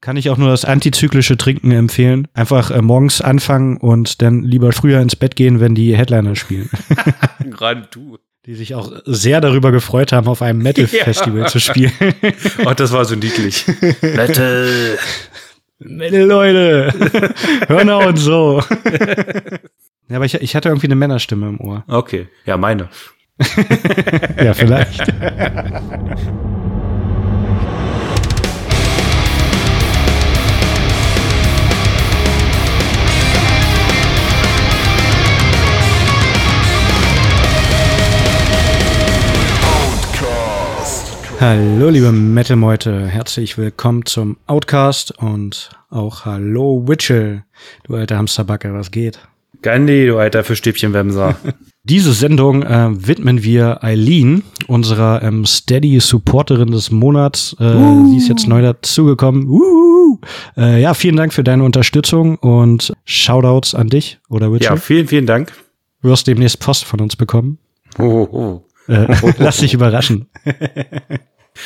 Kann ich auch nur das antizyklische Trinken empfehlen. Einfach äh, morgens anfangen und dann lieber früher ins Bett gehen, wenn die Headliner spielen. Gerade du. Die sich auch sehr darüber gefreut haben, auf einem Metal-Festival Ja. zu spielen. Oh, das war so niedlich. Metal. Metal, Leute! Hörner und so. ja, aber ich, ich hatte irgendwie eine Männerstimme im Ohr. Okay, ja, meine. Ja, vielleicht. Hallo, liebe Metal-Meute. Herzlich willkommen zum Outcast und auch hallo, Witchell. Du alter Hamsterbacke, was geht? Gandhi, du alter Fischstäbchenwemser. Diese Sendung äh, widmen wir Eileen, unserer ähm, Steady-Supporterin des Monats. Äh, Sie ist jetzt neu dazugekommen. Uh, äh, ja, vielen Dank für deine Unterstützung und Shoutouts an dich oder Witcher. ja, vielen, vielen Dank. Du wirst demnächst Post von uns bekommen. Oh, oh. Äh, lass dich überraschen.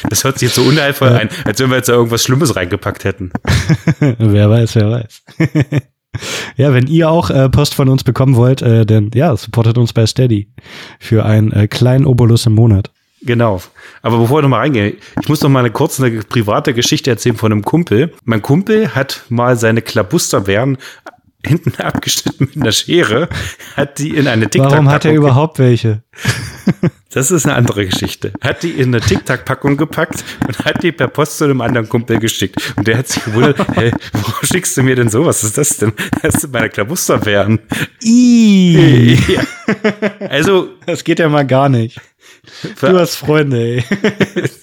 Das hört sich jetzt so unheilvoll ein, als wenn wir jetzt da irgendwas Schlimmes reingepackt hätten. wer weiß, wer weiß. ja, wenn ihr auch äh, Post von uns bekommen wollt, äh, dann ja, supportet uns bei Steady für einen äh, kleinen Obolus im Monat. Genau. Aber bevor ich nochmal reingehe, ich muss noch mal eine kurze eine private Geschichte erzählen von einem Kumpel. Mein Kumpel hat mal seine Klabusterbeeren hinten abgeschnitten mit einer Schere, hat die in eine tic Warum hat er überhaupt welche? Das ist eine andere Geschichte. Hat die in eine Tic-Tac-Packung gepackt und hat die per Post zu einem anderen Kumpel geschickt. Und der hat sich gewundert, hey, wo schickst du mir denn sowas? Was ist das denn? Das sind meine Klabusterbeeren. Ih, Ja. Also, das geht ja mal gar nicht. Du hast Freunde, ey.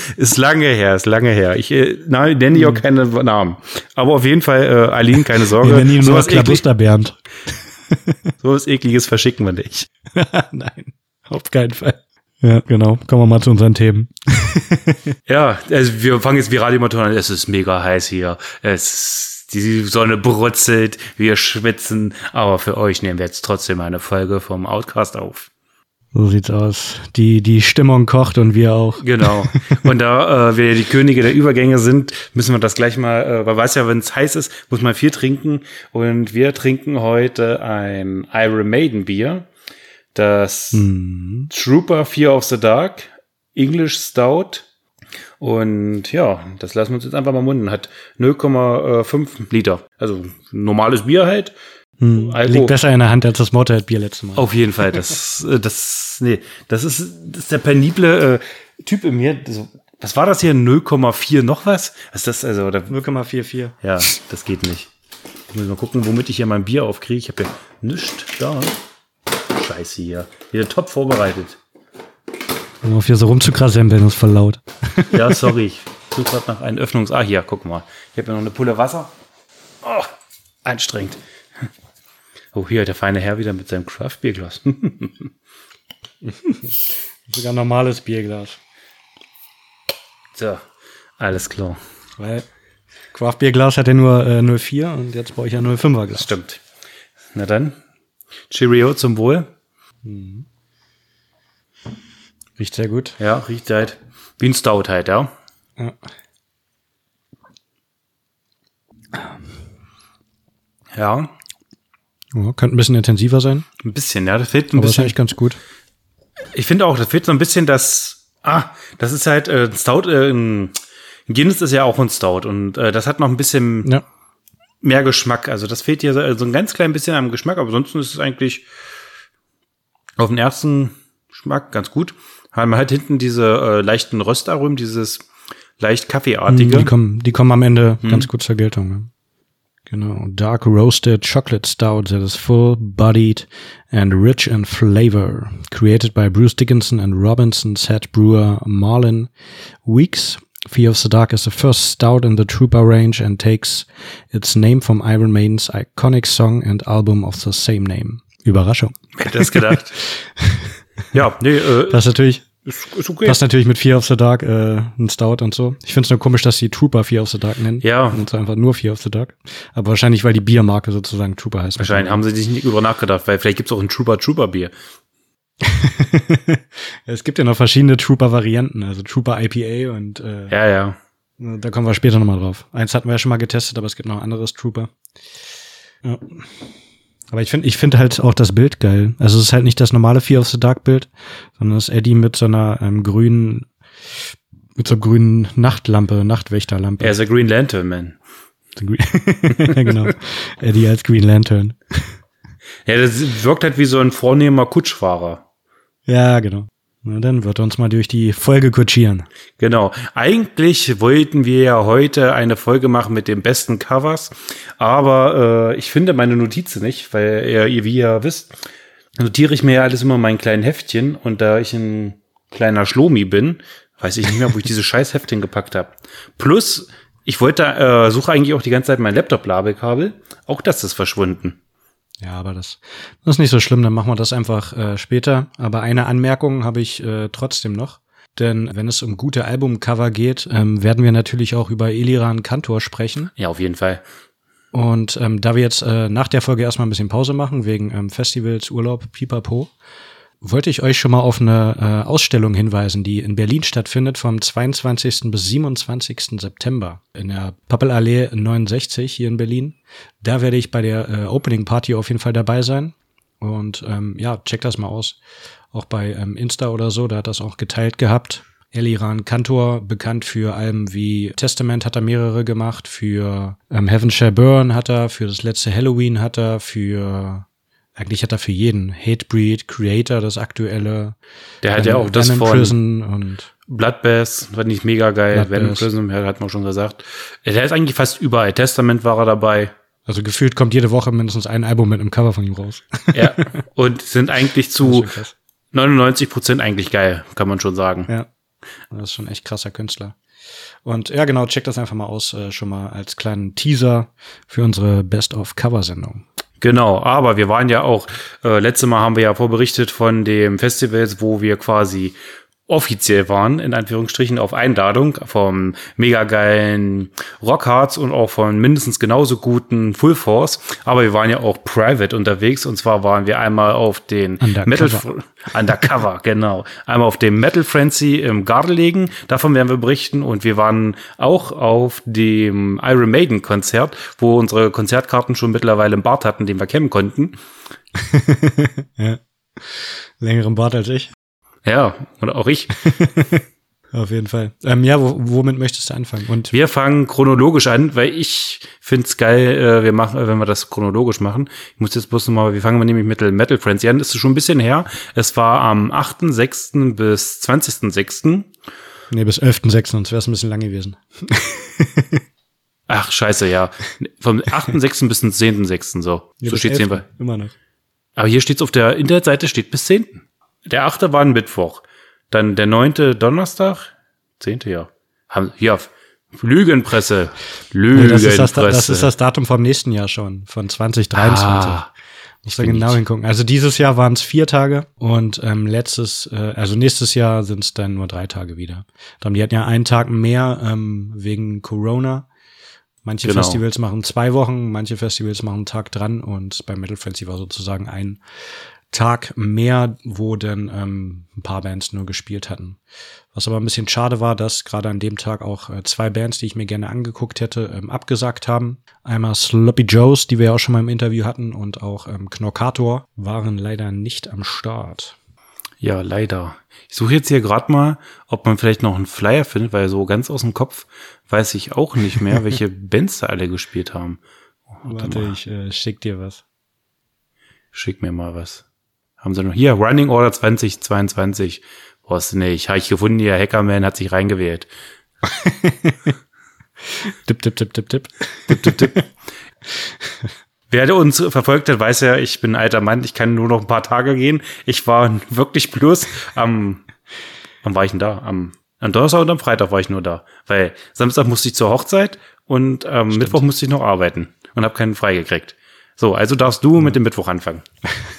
ist lange her, ist lange her. Ich äh, nenne ja auch keine Namen. Aber auf jeden Fall, äh, Aline, keine Sorge. Wir nennen ihn nur Klabuster Bernd. sowas ekliges verschicken wir nicht. Nein, auf keinen Fall. Ja, genau. Kommen wir mal zu unseren Themen. Ja, also wir fangen jetzt wie Radiomotor an. Es ist mega heiß hier. Es die Sonne brutzelt, wir schwitzen. Aber für euch nehmen wir jetzt trotzdem eine Folge vom Outcast auf. So sieht's aus. Die, die Stimmung kocht und wir auch. Genau. Und da äh, wir die Könige der Übergänge sind, müssen wir das gleich mal, äh, weil weiß ja, wenn es heiß ist, muss man viel trinken. Und wir trinken heute ein Iron Maiden Bier. Das Hm. Trooper Fear of the Dark, English Stout. Und ja, das lassen wir uns jetzt einfach mal munden. Hat 0,5 Liter. Also normales Bier halt. Hm. Liegt besser in der Hand als das Motorhead-Bier letztes Mal. Auf jeden Fall. Das, äh, nee, das ist, das ist der penible äh, Typ in mir. So, was war das hier? 0,4 noch was? Was ist das? Also, da, 0,44. ja, das geht nicht. Ich muss mal gucken, womit ich hier mein Bier aufkriege. Ich habe ja nichts da. Scheiße hier. Wieder top vorbereitet. Um auf hier so rumzukrasempeln, ist voll laut. Ja, sorry. Ich suche gerade nach einem Öffnungs... Ah, hier, guck mal. Ich habe ja noch eine Pulle Wasser. Oh, anstrengend. Oh, hier der feine Herr wieder mit seinem Craft-Bierglas. Sogar normales Bierglas. so, alles klar. Weil Craft-Bierglas hat ja nur äh, 04 und jetzt brauche ich ja 05er Glas. Stimmt. Na dann, Cheerio zum Wohl. Riecht sehr gut. Ja, riecht halt wie ein Stout halt, ja. Ja. Ja, Ja, könnte ein bisschen intensiver sein, ein bisschen, ja. Das fehlt ein aber ist bisschen. eigentlich ganz gut. Ich finde auch, das fehlt so ein bisschen das. Ah, das ist halt äh, ein Stout. Äh, Guinness ist ja auch ein Stout und äh, das hat noch ein bisschen Ja. mehr Geschmack. Also das fehlt hier so, so ein ganz klein bisschen am Geschmack, aber ansonsten ist es eigentlich auf den ersten Geschmack ganz gut. Haben halt hinten diese äh, leichten Röstaromen, dieses leicht kaffeeartige. Die kommen, die kommen am Ende ganz gut zur Geltung. Genau. Dark roasted chocolate stout that is full-bodied and rich in flavor. Created by Bruce Dickinson and Robinson's head brewer Marlon Weeks. Fear of the Dark is the first stout in the Trooper range and takes its name from Iron Maiden's iconic song and album of the same name. Überraschung. Hätte das gedacht. ja, nee, äh, Das ist natürlich, ist, ist okay. passt natürlich mit Fear of the Dark, äh, ein Stout und so. Ich finde es nur komisch, dass die Trooper Fear of the Dark nennen. Ja. Und so einfach nur Fear of the Dark. Aber wahrscheinlich, weil die Biermarke sozusagen Trooper heißt. Wahrscheinlich haben sie sich nicht über nachgedacht, weil vielleicht gibt's auch ein Trooper Trooper Bier. es gibt ja noch verschiedene Trooper-Varianten, also Trooper IPA und äh, Ja, ja. Da kommen wir später nochmal drauf. Eins hatten wir ja schon mal getestet, aber es gibt noch ein anderes Trooper. Ja. Aber ich finde ich finde halt auch das Bild geil. Also es ist halt nicht das normale Fear of the Dark Bild, sondern es ist Eddie mit so einer ähm, grünen, mit so einer grünen Nachtlampe, Nachtwächterlampe. Er ist der Green Lantern Man. genau. Eddie als Green Lantern. Ja, das wirkt halt wie so ein vornehmer Kutschfahrer. Ja, genau. Na, dann wird uns mal durch die Folge kutschieren. Genau. Eigentlich wollten wir ja heute eine Folge machen mit den besten Covers, aber äh, ich finde meine Notizen nicht, weil ihr, wie ihr wisst, notiere ich mir ja alles immer in meinen kleinen Heftchen und da ich ein kleiner Schlomi bin, weiß ich nicht mehr, wo ich diese scheiß Heftchen gepackt habe. Plus, ich wollte, äh, suche eigentlich auch die ganze Zeit mein Laptop-Labelkabel. Auch das ist verschwunden. Ja, aber das, das ist nicht so schlimm, dann machen wir das einfach äh, später. Aber eine Anmerkung habe ich äh, trotzdem noch. Denn wenn es um gute Albumcover geht, ähm, werden wir natürlich auch über Eliran Kantor sprechen. Ja, auf jeden Fall. Und ähm, da wir jetzt äh, nach der Folge erstmal ein bisschen Pause machen, wegen ähm, Festivals, Urlaub, Pipapo, wollte ich euch schon mal auf eine äh, Ausstellung hinweisen, die in Berlin stattfindet vom 22. bis 27. September in der Pappelallee 69 hier in Berlin. Da werde ich bei der äh, Opening Party auf jeden Fall dabei sein. Und ähm, ja, check das mal aus. Auch bei ähm, Insta oder so, da hat das auch geteilt gehabt. Eliran Kantor, bekannt für Alben wie Testament hat er mehrere gemacht, für ähm, Heaven Shall Burn hat er, für das letzte Halloween hat er, für eigentlich hat er für jeden Hatebreed, Creator, das aktuelle. Der hat ja auch das von Prison und Bloodbath, fand ich mega geil. Venom Prison, hat man schon gesagt. Der ist eigentlich fast überall. Testament war er dabei. Also gefühlt kommt jede Woche mindestens ein Album mit einem Cover von ihm raus. Ja, und sind eigentlich zu 99 Prozent eigentlich geil, kann man schon sagen. Ja, das ist schon echt krasser Künstler. Und ja, genau, check das einfach mal aus, äh, schon mal als kleinen Teaser für unsere Best-of-Cover-Sendung. Genau, aber wir waren ja auch, äh, letzte Mal haben wir ja vorberichtet von dem Festivals, wo wir quasi offiziell waren, in Anführungsstrichen, auf Einladung vom mega geilen Rockhards und auch von mindestens genauso guten Full Force. Aber wir waren ja auch private unterwegs und zwar waren wir einmal auf den Undercover. Metal Undercover, genau. Einmal auf dem Metal Frenzy im Gardelegen, davon werden wir berichten und wir waren auch auf dem Iron Maiden Konzert, wo unsere Konzertkarten schon mittlerweile im Bart hatten, den wir kennen konnten. ja. Längeren Bart als ich. Ja, und auch ich. Auf jeden Fall. Ähm, ja, wo, womit möchtest du anfangen? Und wir fangen chronologisch an, weil ich find's geil, äh, wir machen, wenn wir das chronologisch machen. Ich muss jetzt bloß nochmal, wir fangen nämlich mit Metal Friends an. Das ist schon ein bisschen her. Es war am 8.6. bis 20.6. Nee, bis 11.6. sonst wäre es ein bisschen lang gewesen. Ach, scheiße, ja. Vom 8.6. bis zum 10.6. so. Ja, so steht's hier. Immer noch. Aber hier steht's auf der Internetseite, steht bis 10 der achte war ein Mittwoch. Dann der neunte Donnerstag. Zehnte, ja. Haben, ja, Lügenpresse. Lügenpresse. Nee, das, ist das, das, ist das Datum vom nächsten Jahr schon, von 2023. Ah, Muss da genau hingucken. Also dieses Jahr waren es vier Tage und ähm, letztes, äh, also nächstes Jahr sind es dann nur drei Tage wieder. Dann die hatten ja einen Tag mehr ähm, wegen Corona. Manche genau. Festivals machen zwei Wochen, manche Festivals machen einen Tag dran und beim Metal Festival sozusagen ein Tag mehr, wo dann ähm, ein paar Bands nur gespielt hatten. Was aber ein bisschen schade war, dass gerade an dem Tag auch äh, zwei Bands, die ich mir gerne angeguckt hätte, ähm, abgesagt haben. Einmal Sloppy Joes, die wir ja auch schon mal im Interview hatten, und auch ähm, Knorkator waren leider nicht am Start. Ja, leider. Ich suche jetzt hier gerade mal, ob man vielleicht noch einen Flyer findet, weil so ganz aus dem Kopf weiß ich auch nicht mehr, welche Bands da alle gespielt haben. Oh, warte, warte ich äh, schick dir was. Schick mir mal was. Haben sie noch hier, Running Order 2022. Brauchst du nicht. Habe ich gefunden, der Hackerman hat sich reingewählt. tipp, tipp, tipp, tipp, tipp. tipp, tipp, tipp. Wer uns verfolgt hat, weiß ja, ich bin ein alter Mann, ich kann nur noch ein paar Tage gehen. Ich war wirklich bloß am, wann war ich denn da? Am, am Donnerstag und am Freitag war ich nur da. Weil Samstag musste ich zur Hochzeit und am ähm, Mittwoch musste ich noch arbeiten und habe keinen frei gekriegt. So, also darfst du mit dem Mittwoch anfangen.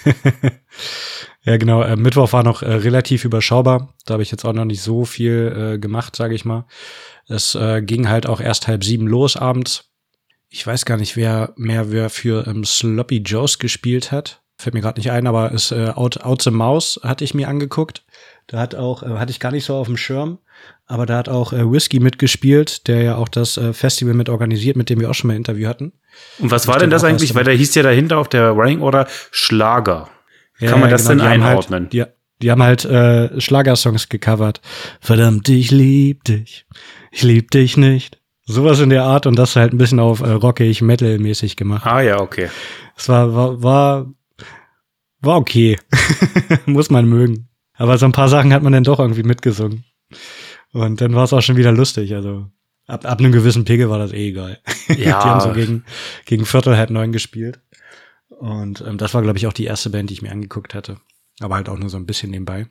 ja, genau. Äh, Mittwoch war noch äh, relativ überschaubar. Da habe ich jetzt auch noch nicht so viel äh, gemacht, sage ich mal. Es äh, ging halt auch erst halb sieben los abends. Ich weiß gar nicht, wer mehr wer für ähm, Sloppy Joes gespielt hat. fällt mir gerade nicht ein, aber ist äh, Out, Out the Mouse hatte ich mir angeguckt. Da hat auch, äh, hatte ich gar nicht so auf dem Schirm, aber da hat auch äh, Whisky mitgespielt, der ja auch das äh, Festival mit organisiert, mit dem wir auch schon mal ein Interview hatten. Und was war denn das eigentlich? Weil da hieß ja dahinter auf der Running Order Schlager. Ja, Kann man das genau, denn einordnen? Halt, die, die haben halt äh, Schlagersongs gecovert. Verdammt, ich lieb dich. Ich lieb dich nicht. Sowas in der Art und das halt ein bisschen auf äh, rockig, metal-mäßig gemacht. Ah ja, okay. Es war, war, war, war okay. Muss man mögen. Aber so ein paar Sachen hat man dann doch irgendwie mitgesungen. Und dann war es auch schon wieder lustig. Also ab, ab einem gewissen Pegel war das eh egal. Ja. die haben so gegen, gegen Viertel halb neun gespielt. Und ähm, das war, glaube ich, auch die erste Band, die ich mir angeguckt hatte. Aber halt auch nur so ein bisschen nebenbei.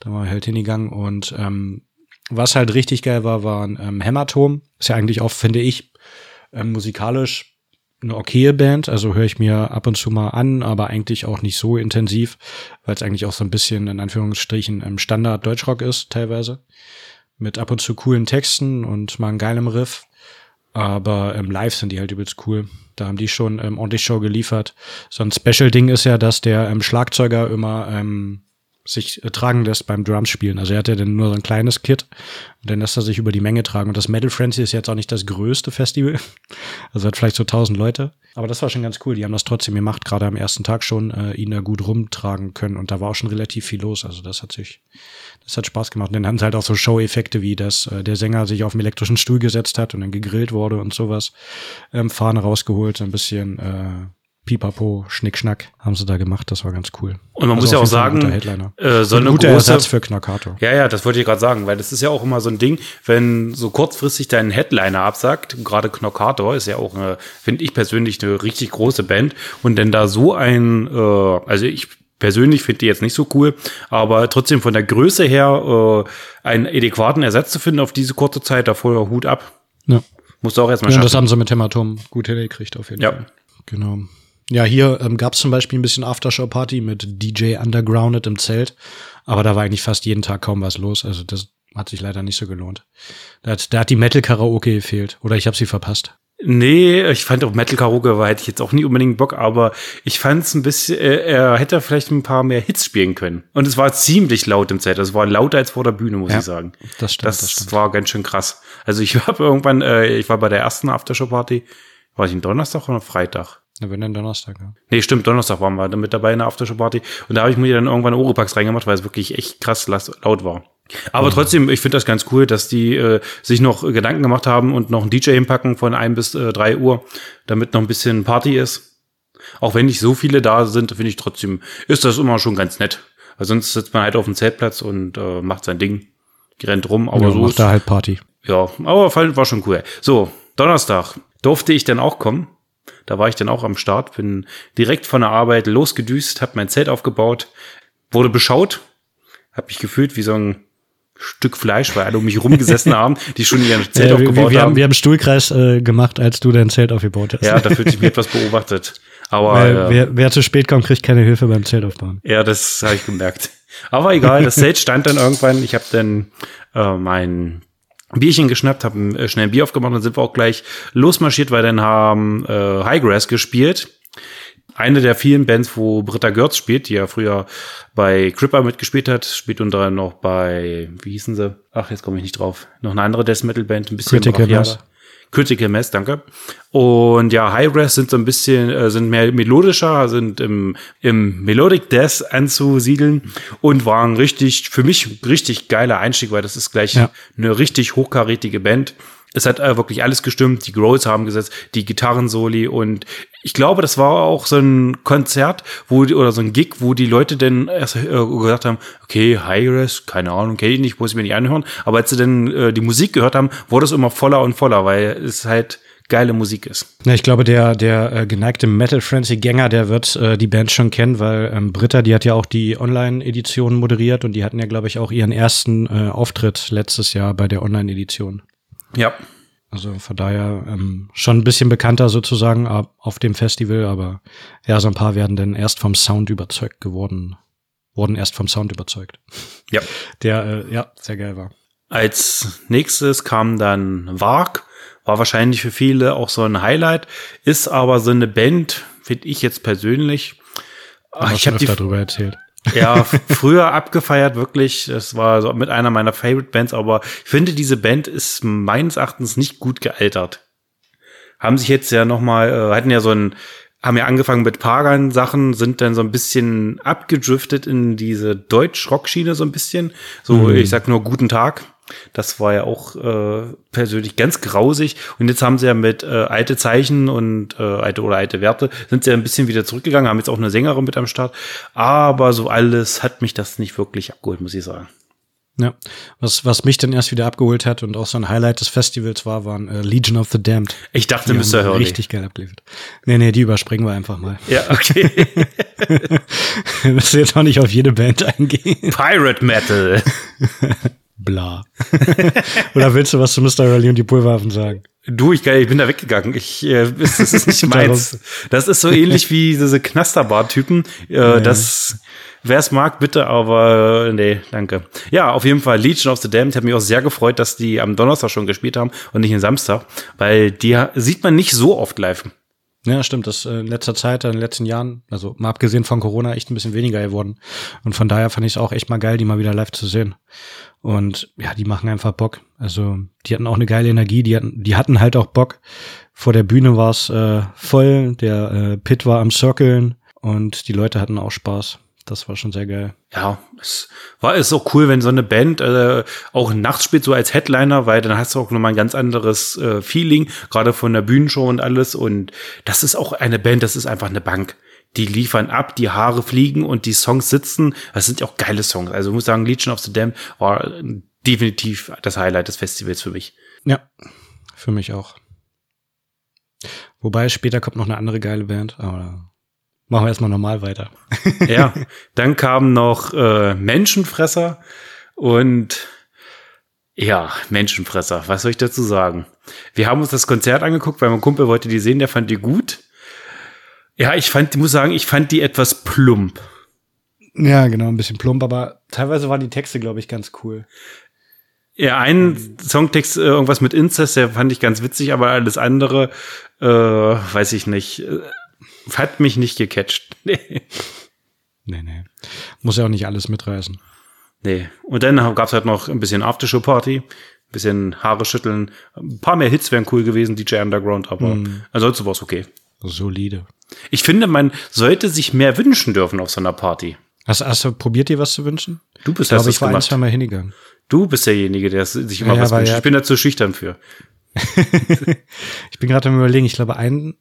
Da war halt hingegangen und ähm, was halt richtig geil war, waren ähm, Hämatom. Ist ja eigentlich auch, finde ich, ähm, musikalisch eine okaye Band. Also höre ich mir ab und zu mal an, aber eigentlich auch nicht so intensiv, weil es eigentlich auch so ein bisschen in Anführungsstrichen ähm, Standard Deutschrock ist, teilweise. Mit ab und zu coolen Texten und mal einem geilem Riff. Aber ähm, live sind die halt übelst cool. Da haben die schon ähm, ordentlich Show geliefert. So ein Special-Ding ist ja, dass der ähm, Schlagzeuger immer ähm, sich äh, tragen lässt beim Drums spielen. Also er hat ja dann nur so ein kleines Kit und dann lässt er sich über die Menge tragen. Und das Metal Frenzy ist jetzt auch nicht das größte Festival. Also hat vielleicht so tausend Leute. Aber das war schon ganz cool. Die haben das trotzdem gemacht, gerade am ersten Tag schon, äh, ihn da gut rumtragen können. Und da war auch schon relativ viel los. Also das hat sich, das hat Spaß gemacht. Und dann haben sie halt auch so Show-Effekte, wie dass äh, der Sänger sich auf einen elektrischen Stuhl gesetzt hat und dann gegrillt wurde und sowas. Ähm, Fahne rausgeholt, so ein bisschen äh, Pipapo, Schnickschnack haben sie da gemacht. Das war ganz cool. Und man also muss ja auch sagen, äh, so ein eine guter große, Ersatz für Knockato. Ja, ja, das wollte ich gerade sagen, weil das ist ja auch immer so ein Ding, wenn so kurzfristig dein Headliner absagt, gerade Knockator ist ja auch, finde ich persönlich, eine richtig große Band und denn da so ein, äh, also ich persönlich finde die jetzt nicht so cool, aber trotzdem von der Größe her äh, einen adäquaten Ersatz zu finden auf diese kurze Zeit, da vorher Hut ab. Ja. Musst du auch erstmal ja, schaffen. das haben sie mit Hämatom gut hingekriegt auf jeden ja. Fall. Genau. Ja, hier ähm, gab es zum Beispiel ein bisschen Aftershow-Party mit DJ Undergrounded im Zelt, aber da war eigentlich fast jeden Tag kaum was los. Also das hat sich leider nicht so gelohnt. Da hat, da hat die Metal-Karaoke gefehlt. Oder ich habe sie verpasst. Nee, ich fand auch Metal Karaoke war hätte ich jetzt auch nie unbedingt Bock, aber ich fand es ein bisschen, äh, er hätte vielleicht ein paar mehr Hits spielen können. Und es war ziemlich laut im Zelt. Es war lauter als vor der Bühne, muss ja, ich sagen. Das stimmt. Das, das stimmt. war ganz schön krass. Also ich habe irgendwann, äh, ich war bei der ersten Aftershow Party, war ich ein Donnerstag oder Freitag? Ja, wenn dann Donnerstag, ja. Nee, stimmt, Donnerstag waren wir dann mit dabei in der Aftershow-Party. Und da habe ich mir dann irgendwann Oropax reingemacht, weil es wirklich echt krass laut war. Aber mhm. trotzdem, ich finde das ganz cool, dass die äh, sich noch Gedanken gemacht haben und noch einen DJ hinpacken von ein bis äh, drei Uhr, damit noch ein bisschen Party ist. Auch wenn nicht so viele da sind, finde ich trotzdem, ist das immer schon ganz nett. Weil sonst sitzt man halt auf dem Zeltplatz und äh, macht sein Ding, rennt rum, aber ja, so. Macht da halt Party. Ja, aber war schon cool. So, Donnerstag durfte ich dann auch kommen. Da war ich dann auch am Start, bin direkt von der Arbeit losgedüst, habe mein Zelt aufgebaut, wurde beschaut, habe mich gefühlt wie so ein Stück Fleisch, weil alle um mich rumgesessen haben, die schon ihr Zelt äh, aufgebaut wir, wir haben. Wir haben Stuhlkreis äh, gemacht, als du dein Zelt aufgebaut hast. Ja, da fühlt sich mir etwas beobachtet. Aber weil, äh, wer, wer zu spät kommt, kriegt keine Hilfe beim Zelt aufbauen. Ja, das habe ich gemerkt. Aber egal, das Zelt stand dann irgendwann. Ich habe dann äh, mein Bierchen geschnappt, haben äh, schnell ein Bier aufgemacht und sind wir auch gleich losmarschiert, weil dann haben äh, Highgrass gespielt. Eine der vielen Bands, wo Britta Görz spielt, die ja früher bei Cripper mitgespielt hat, spielt unter anderem noch bei, wie hießen sie? Ach, jetzt komme ich nicht drauf. Noch eine andere Death Metal Band, ein bisschen Critical Mass. Critical Mass, danke. Und ja, High Res sind so ein bisschen, äh, sind mehr melodischer, sind im, im Melodic Death anzusiedeln und waren richtig, für mich richtig geiler Einstieg, weil das ist gleich ja. eine richtig hochkarätige Band. Es hat äh, wirklich alles gestimmt, die Growls haben gesetzt, die Gitarrensoli und ich glaube, das war auch so ein Konzert, wo oder so ein Gig, wo die Leute dann erst äh, gesagt haben, okay, Hi-Res, keine Ahnung, kenne ich nicht, muss ich mir nicht anhören, aber als sie dann äh, die Musik gehört haben, wurde es immer voller und voller, weil es halt geile Musik ist. Ja, ich glaube, der, der äh, geneigte Metal Frenzy-Gänger, der wird äh, die Band schon kennen, weil ähm, Britta, die hat ja auch die Online-Edition moderiert und die hatten ja, glaube ich, auch ihren ersten äh, Auftritt letztes Jahr bei der Online-Edition. Ja. Also von daher ähm, schon ein bisschen bekannter sozusagen auf dem Festival, aber ja, so ein paar werden dann erst vom Sound überzeugt geworden, wurden erst vom Sound überzeugt. Ja. Der, äh, ja, sehr geil war. Als nächstes kam dann Varg, war wahrscheinlich für viele auch so ein Highlight, ist aber so eine Band, finde ich jetzt persönlich, Ach, ich habe darüber erzählt. Ja, früher abgefeiert wirklich. Das war so mit einer meiner Favorite Bands, aber ich finde, diese Band ist meines Erachtens nicht gut gealtert. Haben sich jetzt ja noch mal, äh, hatten ja so ein, haben ja angefangen mit Pagan-Sachen, sind dann so ein bisschen abgedriftet in diese Deutsch-Rock-Schiene so ein bisschen. So, mhm. ich sag nur Guten Tag. Das war ja auch äh, persönlich ganz grausig. Und jetzt haben sie ja mit äh, alte Zeichen und äh, alte oder alte Werte sind sie ja ein bisschen wieder zurückgegangen, haben jetzt auch eine Sängerin mit am Start. Aber so alles hat mich das nicht wirklich abgeholt, muss ich sagen. Ja, was, was mich dann erst wieder abgeholt hat und auch so ein Highlight des Festivals war, waren äh, Legion of the Damned. Ich dachte, Mr. Hurley. Richtig geil abgeliefert. Nee, nee, die überspringen wir einfach mal. Ja, okay. das jetzt auch nicht auf jede Band eingehen. Pirate Metal. Bla. Oder willst du was zu Mr. Rally und die Pulverwaffen sagen? Du, ich, ich bin da weggegangen. Ich, äh, das ist nicht meins. Das ist so ähnlich wie diese Knasterbar-Typen. Äh, ja. Das, wer es mag, bitte, aber äh, nee, danke. Ja, auf jeden Fall Legion of the Damned. Ich habe mich auch sehr gefreut, dass die am Donnerstag schon gespielt haben und nicht am Samstag, weil die sieht man nicht so oft live. Ja, stimmt. Das äh, in letzter Zeit, in den letzten Jahren, also mal abgesehen von Corona, echt ein bisschen weniger geworden. Und von daher fand ich es auch echt mal geil, die mal wieder live zu sehen. Und ja, die machen einfach Bock. Also die hatten auch eine geile Energie, die hatten, die hatten halt auch Bock. Vor der Bühne war es äh, voll, der äh, Pit war am Cirkeln und die Leute hatten auch Spaß. Das war schon sehr geil. Ja, es war ist auch cool, wenn so eine Band äh, auch nachts spielt, so als Headliner, weil dann hast du auch nochmal ein ganz anderes äh, Feeling, gerade von der Bühnenshow und alles. Und das ist auch eine Band, das ist einfach eine Bank die liefern ab, die Haare fliegen und die Songs sitzen. Das sind ja auch geile Songs. Also ich muss sagen, Legion of the Dam war definitiv das Highlight des Festivals für mich. Ja, für mich auch. Wobei später kommt noch eine andere geile Band, aber machen wir erstmal normal weiter. ja, dann kamen noch äh, Menschenfresser und ja, Menschenfresser, was soll ich dazu sagen? Wir haben uns das Konzert angeguckt, weil mein Kumpel wollte die sehen, der fand die gut. Ja, ich fand, muss sagen, ich fand die etwas plump. Ja, genau, ein bisschen plump, aber teilweise waren die Texte, glaube ich, ganz cool. Ja, ein Songtext, äh, irgendwas mit Incest, der fand ich ganz witzig, aber alles andere, äh, weiß ich nicht, hat mich nicht gecatcht. Nee. Nee, nee. Muss ja auch nicht alles mitreißen. Nee. Und dann gab's halt noch ein bisschen Aftershow-Party, ein bisschen Haare schütteln. Ein paar mehr Hits wären cool gewesen, DJ Underground, aber mm. ansonsten war's okay. Solide. Ich finde, man sollte sich mehr wünschen dürfen auf so einer Party. Hast, hast du probiert, dir was zu wünschen? Du bist das, ich war ein, zwei Mal hingegangen. Du bist derjenige, der sich immer ja, was wünscht. Ich bin da zu schüchtern für. ich bin gerade am überlegen, ich glaube, ein,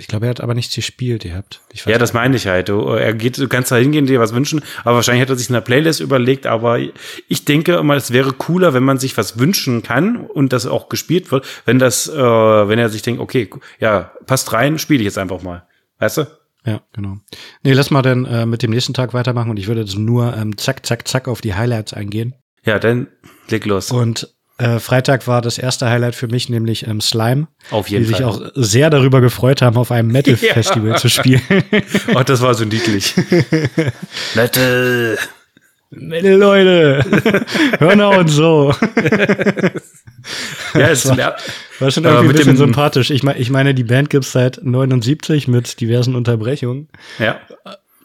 ich glaube, er hat aber nichts gespielt, ihr habt. ja, das meine ich halt. Du, er geht, du kannst da hingehen, dir was wünschen, aber wahrscheinlich hat er sich eine Playlist überlegt, aber ich denke immer, es wäre cooler, wenn man sich was wünschen kann und das auch gespielt wird, wenn das, äh, wenn er sich denkt, okay, ja, passt rein, spiele ich jetzt einfach mal. Weißt du? Ja, genau. Nee, lass mal dann äh, mit dem nächsten Tag weitermachen und ich würde jetzt nur ähm, zack, zack, zack auf die Highlights eingehen. Ja, dann leg los. Und äh, Freitag war das erste Highlight für mich, nämlich ähm, Slime. Auf jeden die Fall. Die sich auch sehr darüber gefreut haben, auf einem Metal-Festival ja. zu spielen. oh, das war so niedlich. Metal. Metal, Leute. Hörner und so. ja, es war, war schon irgendwie ein bisschen sympathisch. Ich, mein, ich meine, die Band gibt's seit 79 mit diversen Unterbrechungen. Ja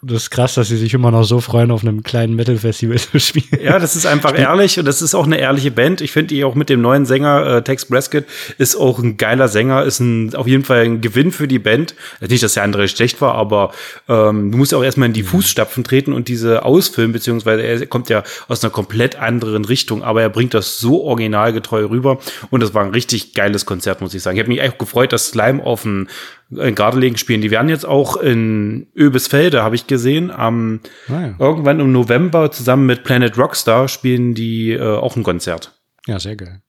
das ist krass, dass sie sich immer noch so freuen, auf einem kleinen Metal-Festival zu spielen. Ja, das ist einfach ehrlich und das ist auch eine ehrliche Band. Ich finde die auch mit dem neuen Sänger äh, Tex Bresket ist auch ein geiler Sänger, ist ein, auf jeden Fall ein Gewinn für die Band. Nicht, dass der andere schlecht war, aber ähm, du musst ja auch erstmal in die Fußstapfen treten und diese ausfüllen, beziehungsweise er kommt ja aus einer komplett anderen Richtung, aber er bringt das so originalgetreu rüber und das war ein richtig geiles Konzert, muss ich sagen. Ich habe mich echt gefreut, dass Slime auf dem in Gardelegen spielen. Die werden jetzt auch in Öbesfelde, habe ich gesehen. Am ah, ja. irgendwann im November zusammen mit Planet Rockstar spielen die äh, auch ein Konzert. Ja, sehr geil.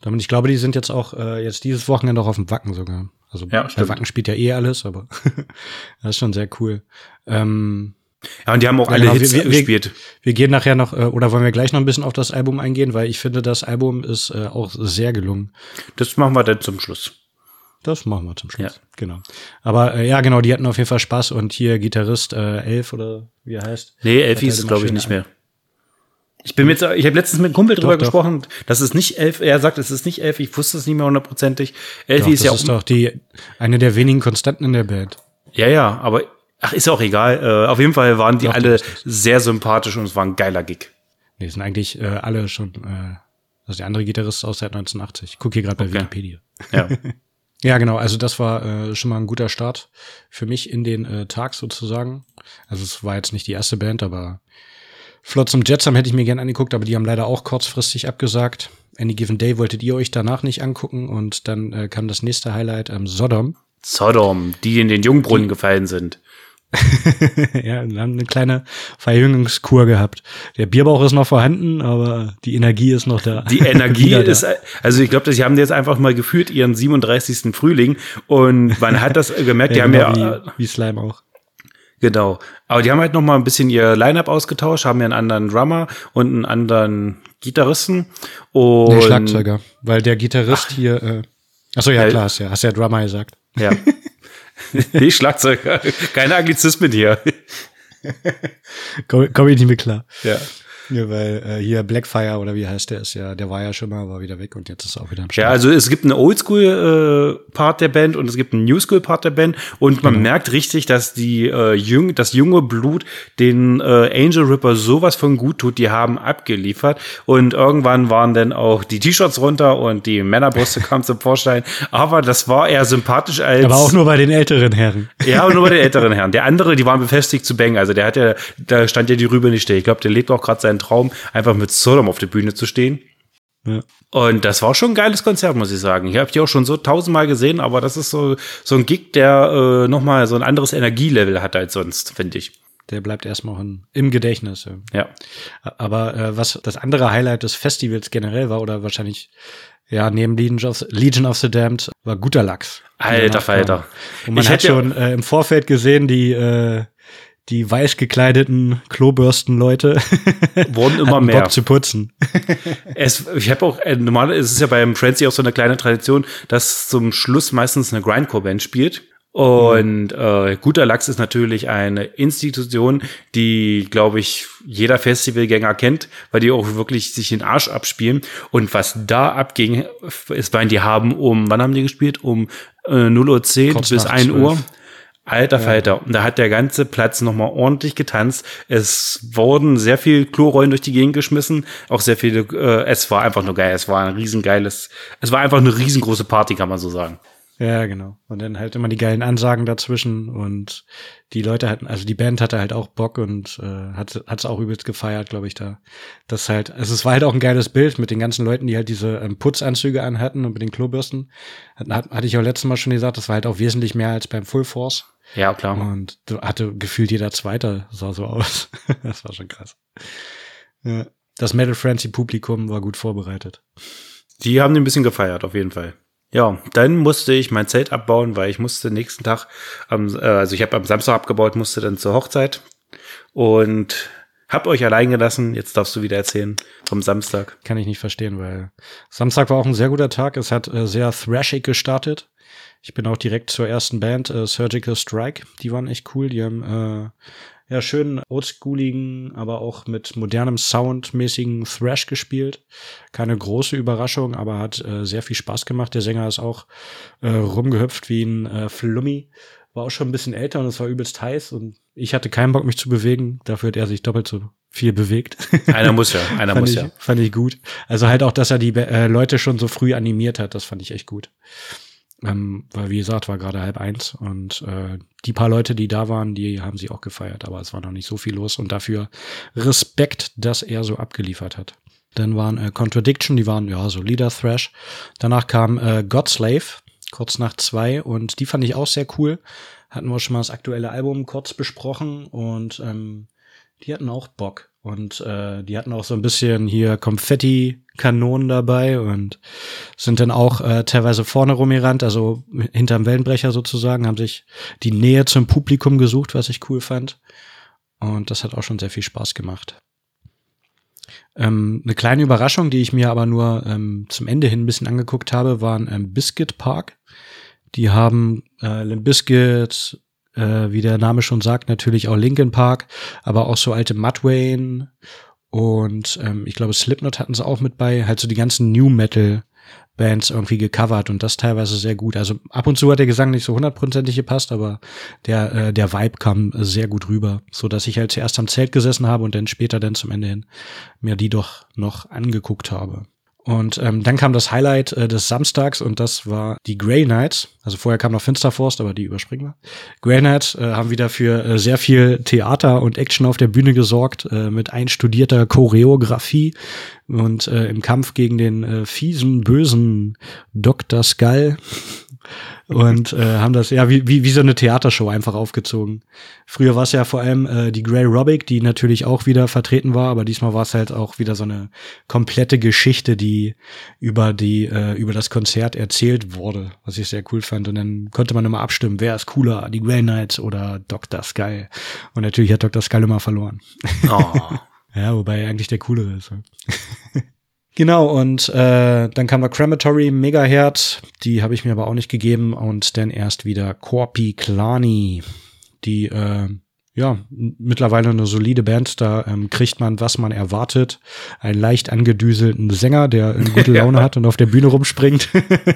Damit ich glaube, die sind jetzt auch äh, jetzt dieses Wochenende auch auf dem Wacken sogar. Also ja, der Wacken spielt ja eh alles, aber das ist schon sehr cool. Ähm, ja, und die haben auch ja, alle genau, Hits wir, gespielt. Wir, wir, gehen nachher noch, äh, oder wollen wir gleich noch ein bisschen auf das Album eingehen, weil ich finde, das Album ist äh, auch sehr gelungen. Das machen wir dann zum Schluss. Das machen wir zum Schluss. Ja. Genau. Aber äh, ja, genau, die hatten auf jeden Fall Spaß und hier Gitarrist äh, Elf oder wie er heißt. Nee, Elf hieß es, glaube ich, nicht mehr. Ich bin jetzt, ich habe letztens mit einem Kumpel drüber doch, gesprochen, doch. das ist nicht elf, er sagt, es ist nicht elf, ich wusste es nicht mehr hundertprozentig. Elf ist ja auch. Das ist doch die, eine der wenigen Konstanten in der Band. Ja, ja, aber Ach, ist auch egal. Äh, auf jeden Fall waren die Doch, alle sehr sympathisch und es war ein geiler Gig. Nee, sind eigentlich äh, alle schon, äh, also der andere Gitarrist aus seit 1980. Ich guck hier gerade bei okay. Wikipedia. Ja. ja, genau. Also das war äh, schon mal ein guter Start für mich in den äh, Tag sozusagen. Also es war jetzt nicht die erste Band, aber Flotsam Jetsam hätte ich mir gern angeguckt, aber die haben leider auch kurzfristig abgesagt. Any Given Day wolltet ihr euch danach nicht angucken und dann äh, kam das nächste Highlight, ähm, Sodom. Sodom, die in den Jungbrunnen die, gefallen sind. ja, wir haben eine kleine Verjüngungskur gehabt. Der Bierbauch ist noch vorhanden, aber die Energie ist noch da. Die Energie ist, also ich glaube, sie haben jetzt einfach mal gefühlt ihren 37. Frühling und man hat das gemerkt, ja, die genau haben ja. Wie, wie Slime auch. Genau. Aber die haben halt noch mal ein bisschen ihr Line-Up ausgetauscht, haben ja einen anderen Drummer und einen anderen Gitarristen. Und nee, Schlagzeuger. Weil der Gitarrist Ach. hier, äh, achso, ja, klar, hast ja, hast ja Drummer gesagt. Ja. nee, Schlagzeuger. Keine Anglizismen hier. Komm, komm ich nicht mehr klar. Ja. Ja, weil äh, hier Blackfire oder wie heißt der ist ja, der war ja schon mal, war wieder weg und jetzt ist er auch wieder am Start. Ja, also es gibt einen Oldschool-Part äh, der Band und es gibt einen Newschool-Part der Band und man genau. merkt richtig, dass die äh, jüng, das junge Blut den äh, Angel Ripper sowas von gut tut, die haben abgeliefert und irgendwann waren dann auch die T-Shirts runter und die Männerbrüste kamen zum Vorschein, aber das war eher sympathisch als Aber auch nur bei den älteren Herren. Ja, nur bei den älteren Herren. Der andere, die waren befestigt zu Bang, also der hat ja da stand ja die Rübe nicht still. Ich glaube, der lebt auch gerade seinen Traum, einfach mit Sodom auf der Bühne zu stehen. Ja. Und das war schon ein geiles Konzert, muss ich sagen. Ich habe die auch schon so tausendmal gesehen, aber das ist so, so ein Gig, der äh, nochmal so ein anderes Energielevel hat als sonst, finde ich. Der bleibt erstmal in, im Gedächtnis. Ja. Aber äh, was das andere Highlight des Festivals generell war, oder wahrscheinlich ja, neben Legion of, Legion of the Damned war guter Lachs. Alter Falter. Und man ich hat schon äh, im Vorfeld gesehen, die äh, die weiß gekleideten Klobürstenleute wurden immer mehr. Bock zu putzen. es, ich habe auch, äh, normal ist es ja beim Frenzy auch so eine kleine Tradition, dass zum Schluss meistens eine Grindcore-Band spielt. Und äh, guter Lachs ist natürlich eine Institution, die, glaube ich, jeder Festivalgänger kennt, weil die auch wirklich sich den Arsch abspielen. Und was da abging, ist, weil die haben um, wann haben die gespielt? Um äh, 0.10 Uhr bis 1 Uhr. Alter ja. Falter. Und da hat der ganze Platz nochmal ordentlich getanzt. Es wurden sehr viel Klorollen durch die Gegend geschmissen. Auch sehr viele, äh, es war einfach nur geil. Es war ein riesengeiles, es war einfach eine riesengroße Party, kann man so sagen. Ja, genau. Und dann halt immer die geilen Ansagen dazwischen und die Leute hatten, also die Band hatte halt auch Bock und äh, hat hat's auch übelst gefeiert, glaube ich, da. Das halt, also es war halt auch ein geiles Bild mit den ganzen Leuten, die halt diese ähm, Putzanzüge anhatten und mit den Klobürsten. Hat, hat, hatte ich auch letztes Mal schon gesagt, das war halt auch wesentlich mehr als beim Full Force. Ja, klar. Und hatte gefühlt jeder Zweite sah so aus. das war schon krass. Ja. Das Metal Frenzy Publikum war gut vorbereitet. Die haben ein bisschen gefeiert, auf jeden Fall. Ja, dann musste ich mein Zelt abbauen, weil ich musste nächsten Tag, am, äh, also ich habe am Samstag abgebaut, musste dann zur Hochzeit und hab euch allein gelassen. Jetzt darfst du wieder erzählen vom Samstag. Kann ich nicht verstehen, weil Samstag war auch ein sehr guter Tag. Es hat äh, sehr thrashig gestartet. Ich bin auch direkt zur ersten Band, äh, Surgical Strike. Die waren echt cool. Die haben äh, ja schön oldschooligen, aber auch mit modernem Soundmäßigen Thrash gespielt. Keine große Überraschung, aber hat äh, sehr viel Spaß gemacht. Der Sänger ist auch äh, rumgehüpft wie ein äh, Flummi. War auch schon ein bisschen älter und es war übelst heiß und ich hatte keinen Bock, mich zu bewegen. Dafür hat er sich doppelt so viel bewegt. Einer muss ja, einer muss ich, ja. Fand ich gut. Also halt auch, dass er die äh, Leute schon so früh animiert hat, das fand ich echt gut. Ähm, weil, wie gesagt, war gerade halb eins und äh, die paar Leute, die da waren, die haben sie auch gefeiert, aber es war noch nicht so viel los und dafür Respekt, dass er so abgeliefert hat. Dann waren äh, Contradiction, die waren ja solider Thrash. Danach kam äh, Godslave, kurz nach zwei und die fand ich auch sehr cool. Hatten wir schon mal das aktuelle Album kurz besprochen und ähm, die hatten auch Bock. Und äh, die hatten auch so ein bisschen hier Konfetti-Kanonen dabei und sind dann auch äh, teilweise vorne rumgerannt, also hinterm Wellenbrecher sozusagen, haben sich die Nähe zum Publikum gesucht, was ich cool fand. Und das hat auch schon sehr viel Spaß gemacht. Ähm, eine kleine Überraschung, die ich mir aber nur ähm, zum Ende hin ein bisschen angeguckt habe, waren ähm, Biscuit Park. Die haben äh, Limp Biscuit, äh, wie der Name schon sagt, natürlich auch Linkin Park, aber auch so alte Mudvayne und ähm, ich glaube Slipknot hatten sie auch mit bei, halt so die ganzen New Metal Bands irgendwie gecovert und das teilweise sehr gut. Also ab und zu hat der Gesang nicht so hundertprozentig gepasst, aber der, äh, der Vibe kam sehr gut rüber, so dass ich halt zuerst am Zelt gesessen habe und dann später dann zum Ende hin mir die doch noch angeguckt habe. Und ähm, dann kam das Highlight äh, des Samstags und das war die Grey Knights. Also vorher kam noch Finsterforst, aber die überspringen wir. Grey Knights äh, haben wieder für äh, sehr viel Theater und Action auf der Bühne gesorgt, äh, mit einstudierter Choreografie und äh, im Kampf gegen den äh, fiesen, bösen Dr. Skull und äh, haben das ja wie, wie, wie so eine Theatershow einfach aufgezogen. Früher war es ja vor allem äh, die Grey Robic, die natürlich auch wieder vertreten war, aber diesmal war es halt auch wieder so eine komplette Geschichte, die über die äh, über das Konzert erzählt wurde, was ich sehr cool fand. Und dann konnte man immer abstimmen, wer ist cooler, die Grey Knights oder Dr. Sky. Und natürlich hat Dr. Sky immer verloren. Oh. ja, wobei er eigentlich der coolere ist. Genau, und äh, dann kam da Crematory, Megahertz, die habe ich mir aber auch nicht gegeben und dann erst wieder Corpi Klani, die äh, ja, mittlerweile eine solide Band, da ähm, kriegt man, was man erwartet. Einen leicht angedüselten Sänger, der eine gute Laune ja. hat und auf der Bühne rumspringt.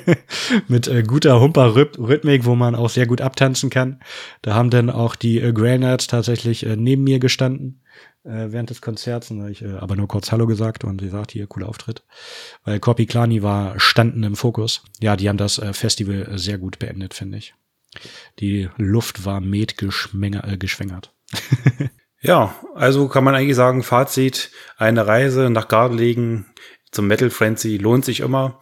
Mit äh, guter Humper-Rhythmik, wo man auch sehr gut abtanzen kann. Da haben dann auch die äh, Greynuts tatsächlich äh, neben mir gestanden äh, während des Konzerts. Und ich äh, aber nur kurz Hallo gesagt und sie sagt, hier, cooler Auftritt. Weil Corpi Klani war standen im Fokus. Ja, die haben das äh, Festival äh, sehr gut beendet, finde ich. Die Luft war metgeschwängert. Äh, ja, also kann man eigentlich sagen, Fazit, eine Reise nach Gardelegen zum Metal Frenzy lohnt sich immer.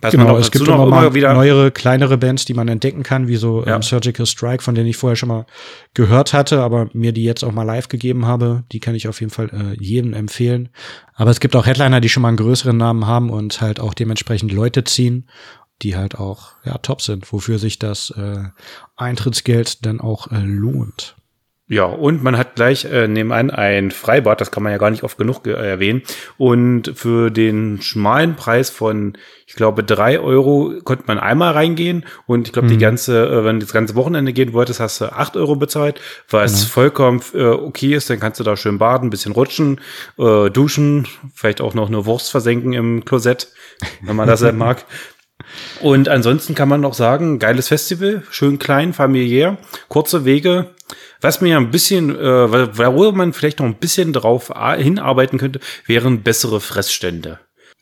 Was genau, es gibt immer, immer wieder neuere, kleinere Bands, die man entdecken kann, wie so ja. ähm, Surgical Strike, von denen ich vorher schon mal gehört hatte, aber mir die jetzt auch mal live gegeben habe. Die kann ich auf jeden Fall äh, jedem empfehlen. Aber es gibt auch Headliner, die schon mal einen größeren Namen haben und halt auch dementsprechend Leute ziehen, die halt auch ja top sind, wofür sich das äh, Eintrittsgeld dann auch äh, lohnt. Ja, und man hat gleich äh, nebenan ein Freibad, das kann man ja gar nicht oft genug äh, erwähnen. Und für den schmalen Preis von, ich glaube, drei Euro konnte man einmal reingehen. Und ich glaube, mhm. die ganze, äh, wenn du das ganze Wochenende gehen wolltest, hast du acht Euro bezahlt, was genau. vollkommen äh, okay ist. Dann kannst du da schön baden, bisschen rutschen, äh, duschen, vielleicht auch noch eine Wurst versenken im Klosett, wenn man das mag. Und ansonsten kann man noch sagen, geiles Festival, schön klein, familiär, kurze Wege, was mir ein bisschen, äh, worüber man vielleicht noch ein bisschen drauf hinarbeiten könnte, wären bessere Fressstände.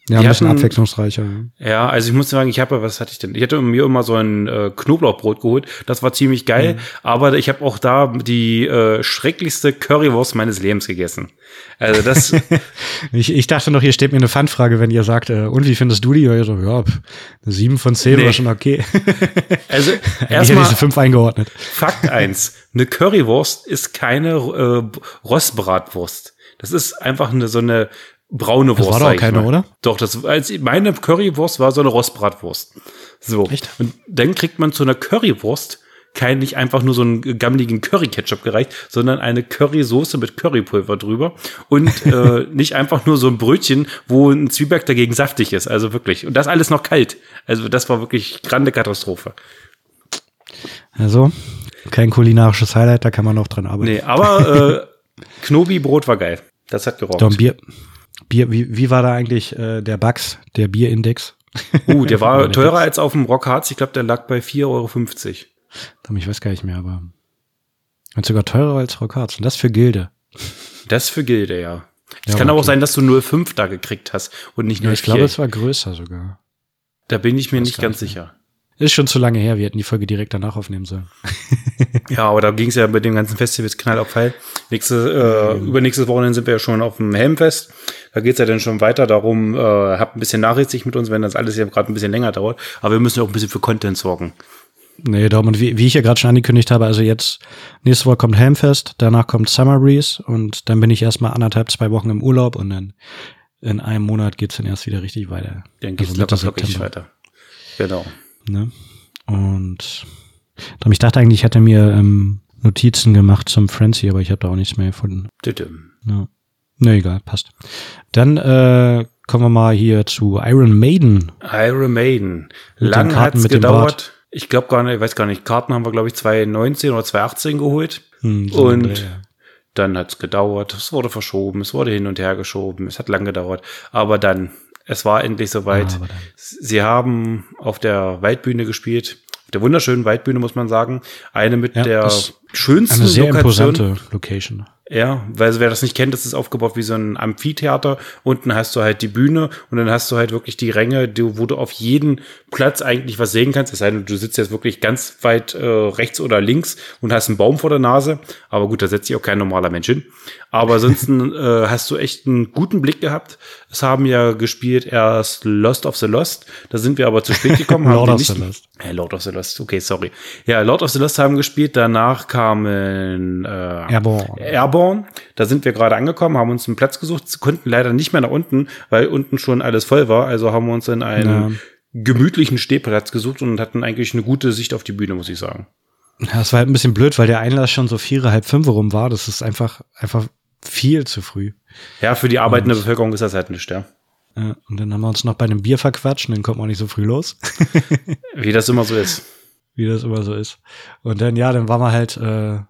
Ja, ein bisschen hatten, abwechslungsreicher. Ja, also ich muss sagen, ich habe, was hatte ich denn? Ich hatte mir immer so ein äh, Knoblauchbrot geholt. Das war ziemlich geil. Mhm. Aber ich habe auch da die äh, schrecklichste Currywurst meines Lebens gegessen. Also das. ich, ich dachte noch, hier steht mir eine Pfandfrage, wenn ihr sagt, äh, und wie findest du die? Ja, so, ja, eine 7 von 10 nee. war schon okay. also erstmal diese fünf eingeordnet. Fakt eins: Eine Currywurst ist keine äh, Rostbratwurst. Das ist einfach eine so eine braune Wurst. Das war doch keine, oder? Doch, das als meine Currywurst war so eine Rostbratwurst. So. Echt? Und dann kriegt man zu einer Currywurst kein nicht einfach nur so einen gammeligen Curry-Ketchup gereicht, sondern eine Currysoße mit Currypulver drüber und äh, nicht einfach nur so ein Brötchen, wo ein Zwieback dagegen saftig ist. Also wirklich. Und das alles noch kalt. Also das war wirklich grande Katastrophe. Also, kein kulinarisches Highlight, da kann man noch dran arbeiten. Nee, aber äh, Knobi-Brot war geil. Das hat gerockt. Doch, Bier, wie, wie war da eigentlich äh, der Bugs, der Bierindex? Uh, der war teurer als auf dem Rockharz. Ich glaube, der lag bei 4,50 Euro. Ich weiß gar nicht mehr, aber und sogar teurer als Rockharz. Und das für Gilde. Das für Gilde, ja. Es ja, kann aber auch sein, dass du nur 5 da gekriegt hast und nicht nur ja, Ich glaube, es war größer sogar. Da bin ich mir nicht ganz sicher. Ist schon zu lange her, wir hätten die Folge direkt danach aufnehmen sollen. ja, aber da ging es ja mit dem ganzen Festivals knall auf Fall. Nächste, äh, mhm. Übernächstes Wochenende sind wir ja schon auf dem Helmfest. Da geht's ja dann schon weiter darum, äh, habt ein bisschen Nachrichtig mit uns, wenn das alles ja gerade ein bisschen länger dauert. Aber wir müssen ja auch ein bisschen für Content sorgen. Nee, darum, und wie, wie ich ja gerade schon angekündigt habe, also jetzt, nächste Woche kommt Helmfest, danach kommt Summer Breeze und dann bin ich erstmal anderthalb, zwei Wochen im Urlaub und dann in einem Monat geht's dann erst wieder richtig weiter. Dann geht's also wirklich weiter. Genau. Ne? Und ich dachte eigentlich, ich hätte mir ähm, Notizen gemacht zum Frenzy, aber ich habe da auch nichts mehr gefunden. Ja. Ne, egal, passt. Dann äh, kommen wir mal hier zu Iron Maiden. Iron Maiden. Lang hat es gedauert. Ich glaube gar nicht, ich weiß gar nicht, Karten haben wir, glaube ich, 2019 oder 2018 geholt. Hm, so und ja. dann hat es gedauert, es wurde verschoben, es wurde hin und her geschoben, es hat lang gedauert. Aber dann es war endlich soweit. Ah, Sie haben auf der Waldbühne gespielt, auf der wunderschönen Waldbühne, muss man sagen. Eine mit Ja, der schönsten Eine sehr Lokation. imposante Location. Ja, weil wer das nicht kennt, das ist aufgebaut wie so ein Amphitheater. Unten hast du halt die Bühne und dann hast du halt wirklich die Ränge, wo du auf jeden Platz eigentlich was sehen kannst. Es sei denn, du sitzt jetzt wirklich ganz weit äh, rechts oder links und hast einen Baum vor der Nase. Aber gut, da setzt sich auch kein normaler Mensch hin. Aber ansonsten äh, hast du echt einen guten Blick gehabt. Es haben ja gespielt erst Lost of the Lost. Da sind wir aber zu spät gekommen. Lord of the Lost. Ja, Lord of the Lost. Okay, sorry. Ja, Lord of the Lost haben gespielt. Danach kamen äh, Airborne. Airborne. Da sind wir gerade angekommen, haben uns einen Platz gesucht, konnten leider nicht mehr nach unten, weil unten schon alles voll war. Also haben wir uns in einen gemütlichen Stehplatz gesucht und hatten eigentlich eine gute Sicht auf die Bühne, muss ich sagen. Ja, es war halt ein bisschen blöd, weil der Einlass schon so vier, halb fünf rum war. Das ist einfach, einfach viel zu früh. Ja, für die arbeitende Bevölkerung ist das halt nicht, ja. Ja, und dann haben wir uns noch bei einem Bier verquatscht und dann kommt man nicht so früh los, Wie das immer so ist. wie das immer so ist. Und dann, ja, dann waren wir halt, äh,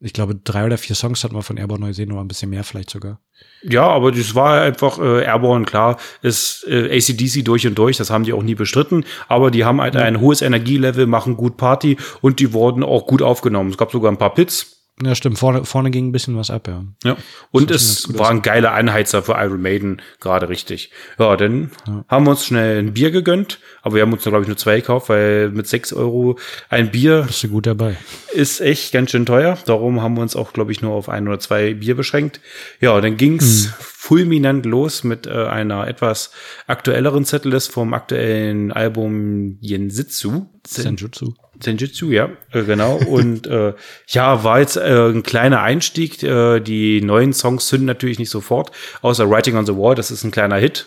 ich glaube, drei oder vier Songs hatten wir von Airborne Neuseen, oder ein bisschen mehr vielleicht sogar. Ja, aber das war einfach äh, Airborne, klar, ist äh, ACDC durch und durch, das haben die auch nie bestritten, aber die haben halt ein hohes Energielevel, machen gut Party und die wurden auch gut aufgenommen. Es gab sogar ein paar Pits, Ja, stimmt, vorne, vorne ging ein bisschen was ab, ja. Ja. Und es war ein geiler Anheizer für Iron Maiden, gerade richtig. Ja, dann haben wir uns schnell ein Bier gegönnt, aber wir haben uns, glaube ich, nur zwei gekauft, weil mit sechs Euro ein Bier Bist du gut dabei. ist echt ganz schön teuer. Darum haben wir uns auch, glaube ich, nur auf ein oder zwei Bier beschränkt. Ja, dann ging's fulminant los mit äh, einer etwas aktuelleren Setlist vom aktuellen Album Jensitsu. Senjutsu. Senjutsu, ja, äh, genau. Und äh, ja, war jetzt äh, ein kleiner Einstieg. Äh, die neuen Songs zünden natürlich nicht sofort, außer Writing on the Wall, das ist ein kleiner Hit.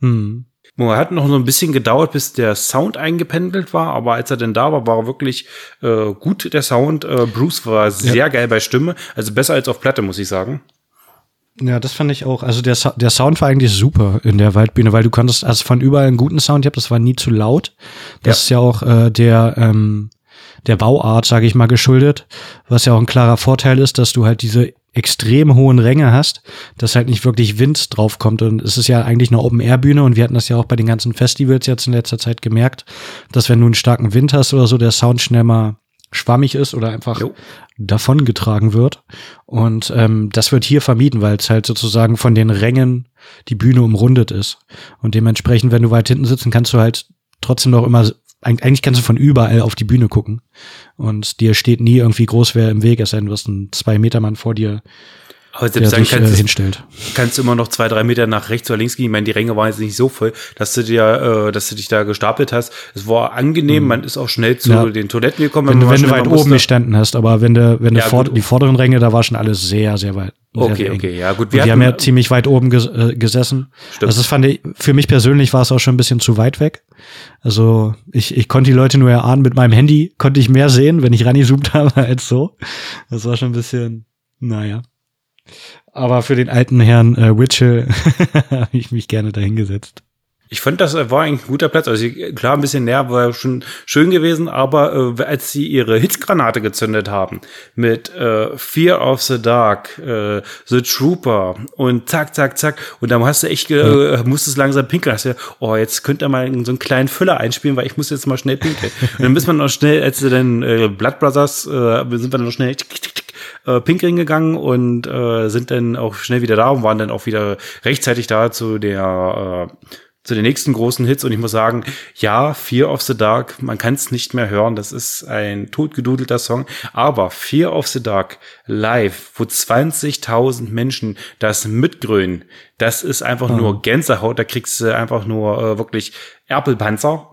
Hm. Man hat noch so ein bisschen gedauert, bis der Sound eingependelt war, aber als er denn da war, war er wirklich äh, gut, der Sound. Äh, Bruce war sehr geil bei Stimme, also besser als auf Platte, muss ich sagen. Ja, das fand ich auch. Also der, der Sound war eigentlich super in der Waldbühne, weil du konntest also von überall einen guten Sound gehabt, das war nie zu laut. Das Ja. ist ja auch äh, der, ähm, der Bauart, sage ich mal, geschuldet, was ja auch ein klarer Vorteil ist, dass du halt diese extrem hohen Ränge hast, dass halt nicht wirklich Wind draufkommt. Und es ist ja eigentlich eine Open-Air-Bühne und wir hatten das ja auch bei den ganzen Festivals jetzt in letzter Zeit gemerkt, dass wenn du einen starken Wind hast oder so, der Sound schnell mal schwammig ist oder einfach Jo. davongetragen wird. Und ähm, das wird hier vermieden, weil es halt sozusagen von den Rängen die Bühne umrundet ist. Und dementsprechend, wenn du weit hinten sitzen, kannst du halt trotzdem noch immer, eig- eigentlich kannst du von überall auf die Bühne gucken. Und dir steht nie irgendwie groß wer im Weg, es sei denn, du hast einen Zwei-Meter-Mann vor dir, Aber selbst dann äh, kannst, du- hinstellt. kannst du immer noch zwei, drei Meter nach rechts oder links gehen. Ich meine, die Ränge waren jetzt nicht so voll, dass du dir, äh, dass du dich da gestapelt hast. Es war angenehm, man ist auch schnell zu Mhm. Ja. den Toiletten gekommen. Wenn, du- wenn du weit oben gestanden hast, aber wenn du, wenn du Ja, vor, die vorderen Ränge, da war schon alles sehr, sehr weit. Okay, sehr okay, ja gut. Und die haben ja ziemlich weit oben ges äh, gesessen. Stimmt. Also das fand ich, für mich persönlich war es auch schon ein bisschen zu weit weg. Also ich, ich konnte die Leute nur erahnen, mit meinem Handy konnte ich mehr sehen, wenn ich rangezoomt habe, als so. Das war schon ein bisschen, naja. Aber für den alten Herrn äh, Witchell habe ich mich gerne dahingesetzt. Ich fand, das war eigentlich ein guter Platz. Also klar, ein bisschen näher war schon schön gewesen, aber äh, als sie ihre Hitzgranate gezündet haben mit äh, Fear of the Dark, äh, The Trooper und zack, zack, zack, und dann hast du echt, äh, musstest langsam pinkeln. Hast du, oh, jetzt könnt ihr mal so einen kleinen Füller einspielen, weil ich muss jetzt mal schnell pinkeln. und dann ist man noch schnell, als sie dann äh, Blood Brothers, äh, sind wir dann noch schnell tick, tick, tick, äh, pinkeln gegangen und äh, sind dann auch schnell wieder da und waren dann auch wieder rechtzeitig da zu der äh, zu den nächsten großen Hits. Und ich muss sagen, ja, Fear of the Dark, man kann es nicht mehr hören, das ist ein totgedudelter Song, aber Fear of the Dark live, wo 20.000 Menschen das mitgrönen, das ist einfach nur Gänsehaut, da kriegst du einfach nur äh, wirklich Erpelpanzer.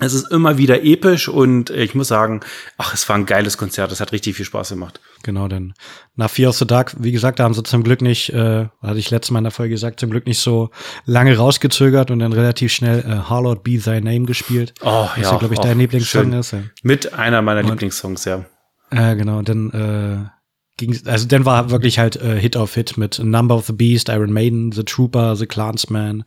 Es ist immer wieder episch und ich muss sagen, ach, es war ein geiles Konzert, es hat richtig viel Spaß gemacht. Genau, denn nach Fear of the Dark, wie gesagt, da haben sie zum Glück nicht, äh, hatte ich letztes Mal in der Folge gesagt, zum Glück nicht so lange rausgezögert und dann relativ schnell äh, Harlot Be Thy Name gespielt. Oh, was ja, ja, glaube ich, oh, dein Lieblingssong schön. ist. Ja. Mit einer meiner Lieblingssongs, ja. Äh, genau, dann äh, ging also dann war wirklich halt äh, Hit auf Hit mit Number of the Beast, Iron Maiden, The Trooper, The Clansman,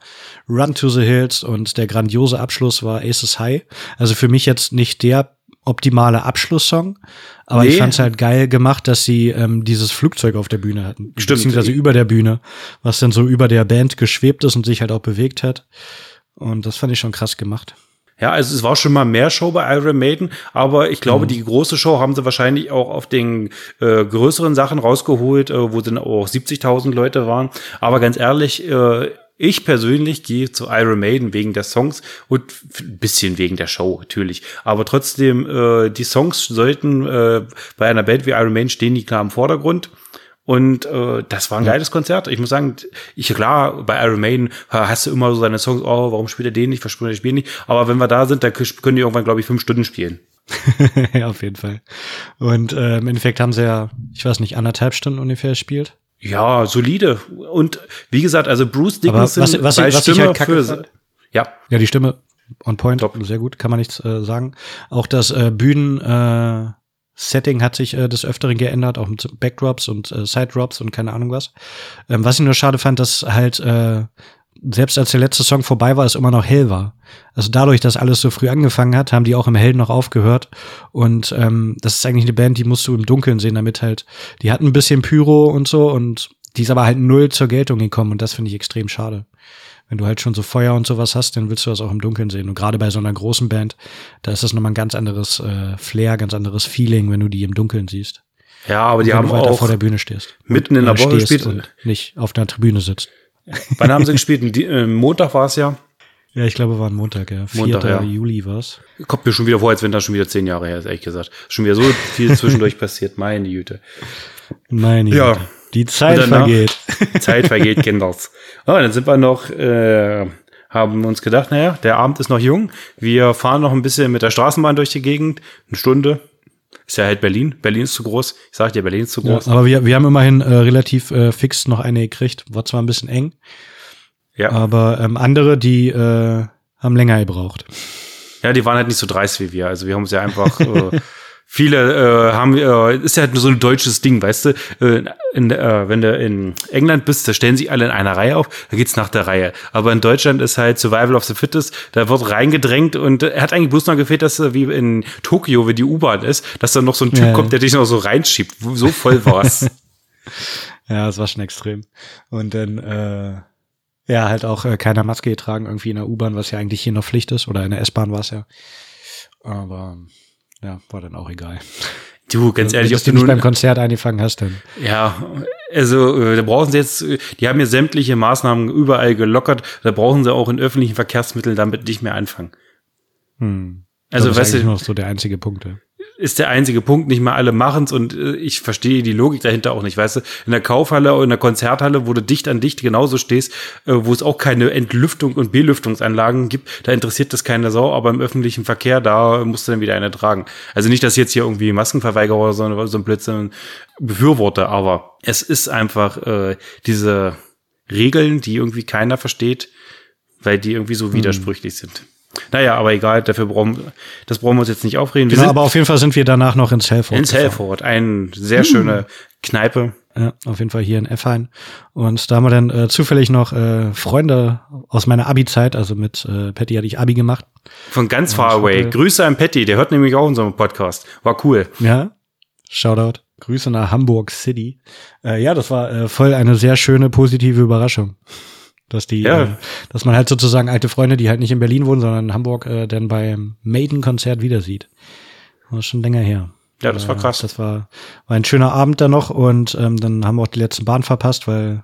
Run to the Hills und der grandiose Abschluss war Aces High. Also für mich jetzt nicht der optimale Abschlusssong, aber Nee. ich fand's halt geil gemacht, dass sie ähm, dieses Flugzeug auf der Bühne hatten, Stimmt. beziehungsweise über der Bühne, was dann so über der Band geschwebt ist und sich halt auch bewegt hat. Und das fand ich schon krass gemacht. Ja, also es war schon mal mehr Show bei Iron Maiden, aber ich glaube, Mhm. die große Show haben sie wahrscheinlich auch auf den äh, größeren Sachen rausgeholt, äh, wo dann auch 70.000 Leute waren. Aber ganz ehrlich, äh, ich persönlich gehe zu Iron Maiden wegen der Songs und ein bisschen wegen der Show natürlich. Aber trotzdem, äh, die Songs sollten äh, bei einer Band wie Iron Maiden stehen die klar im Vordergrund. Und äh, das war ein geiles Konzert. Ich muss sagen, ich klar, bei Iron Maiden hast du immer so seine Songs, oh, warum spielt er den nicht, warum spielt er den nicht? Aber wenn wir da sind, dann können die irgendwann, glaube ich, fünf Stunden spielen. ja, auf jeden Fall. Und äh, im Endeffekt haben sie ja, ich weiß nicht, anderthalb Stunden ungefähr gespielt. Ja, solide. Und wie gesagt, also Bruce Aber Dickinson was- was- bei was ich Stimme halt kacke für, fand- ja, Ja, die Stimme on point, Top. sehr gut, kann man nichts äh, sagen. Auch das äh, Bühnen äh, Setting hat sich äh, des Öfteren geändert, auch mit Backdrops und äh, Sidedrops und keine Ahnung was. Ähm, was ich nur schade fand, dass halt äh, selbst als der letzte Song vorbei war, es immer noch hell war. Also dadurch, dass alles so früh angefangen hat, haben die auch im Hellen noch aufgehört. Und ähm, das ist eigentlich eine Band, die musst du im Dunkeln sehen, damit halt, die hatten ein bisschen Pyro und so und die ist aber halt null zur Geltung gekommen und das finde ich extrem schade. Wenn du halt schon so Feuer und sowas hast, dann willst du das auch im Dunkeln sehen. Und gerade bei so einer großen Band, da ist das nochmal ein ganz anderes äh, Flair, ganz anderes Feeling, wenn du die im Dunkeln siehst. ja, aber die haben weiter auch, vor der Bühne stehst. mitten in der Woche gespielt. und nicht auf der Tribüne sitzt. wann haben sie gespielt? Di- äh, Montag war es ja. Ja, ich glaube, war ein Montag, ja. 4. Montag, ja. Juli war's. Kommt mir schon wieder vor, als wenn das schon wieder zehn Jahre her ist, ehrlich gesagt. Schon wieder so viel zwischendurch passiert, meine Güte. Meine Ja. Die Zeit vergeht. Zeit vergeht, Kinders. Oh, dann sind wir noch, äh, haben uns gedacht, naja, der Abend ist noch jung. Wir fahren noch ein bisschen mit der Straßenbahn durch die Gegend. Eine Stunde. Ist ja halt Berlin. Berlin ist zu groß. Ich sag dir, Berlin ist zu Ja, groß. aber wir, wir haben immerhin äh, relativ äh, fix noch eine gekriegt. War zwar ein bisschen eng, Ja. aber ähm, andere, die äh, haben länger gebraucht. Ja, die waren halt nicht so dreist wie wir. Also wir haben uns ja einfach äh, viele äh, haben äh, ist ja halt nur so ein deutsches Ding, weißt du? Äh, in, äh, wenn du in England bist, da stellen sich alle in einer Reihe auf, da geht's nach der Reihe. Aber in Deutschland ist halt Survival of the Fittest, da wird reingedrängt und er hat eigentlich bloß noch gefehlt, dass er wie in Tokio, wie die U-Bahn ist, dass da noch so ein Typ Ja, kommt, der dich noch so reinschiebt. So voll war's. Ja, das war schon extrem. Und dann, äh, ja, halt auch äh, keiner Maske getragen, irgendwie in der U-Bahn, was ja eigentlich hier noch Pflicht ist, oder in der S-Bahn war es ja. Aber ja, war dann auch egal. du, ganz ehrlich, ob du nicht beim Konzert eingefangen hast, dann. Ja, also äh, da brauchen sie jetzt, die haben ja sämtliche Maßnahmen überall gelockert, da brauchen sie auch in öffentlichen Verkehrsmitteln damit nicht mehr anfangen. Hm. Also, das ist weißt du, nur noch so der einzige Punkt. Ja. Ist der einzige Punkt, nicht mal alle machen's und äh, ich verstehe die Logik dahinter auch nicht. Weißt du, in der Kaufhalle oder in der Konzerthalle, wo du dicht an dicht genauso stehst, äh, wo es auch keine Entlüftung und Belüftungsanlagen gibt, da interessiert das keine Sau, aber im öffentlichen Verkehr, da musst du dann wieder eine tragen. Also nicht, dass ich jetzt hier irgendwie Maskenverweigerer oder so, so ein Blödsinn befürworte, aber es ist einfach äh, diese Regeln, die irgendwie keiner versteht, weil die irgendwie so widersprüchlich sind. Naja, aber egal, dafür brauchen das brauchen wir uns jetzt nicht aufreden. Wir Genau, aber auf jeden Fall sind wir danach noch ins Helford. in. Salford, eine sehr schöne Kneipe. Ja, auf jeden Fall hier in Effein. Und da haben wir dann äh, zufällig noch äh, Freunde aus meiner Abi-Zeit, also mit äh, Patty hatte ich Abi gemacht. Von ganz far away. Grüße an Patty, der hört nämlich auch unseren Podcast. War cool. Ja, Shoutout. Grüße nach Hamburg City. Äh, ja, das war äh, voll eine sehr schöne, positive Überraschung. Dass die, Ja. äh, dass man halt sozusagen alte Freunde, die halt nicht in Berlin wohnen, sondern in Hamburg, äh, dann beim Maiden-Konzert wieder sieht. Das ist schon länger her. Ja, das war Äh, krass. Das war, war ein schöner Abend dann noch und ähm, dann haben wir auch die letzten Bahn verpasst, weil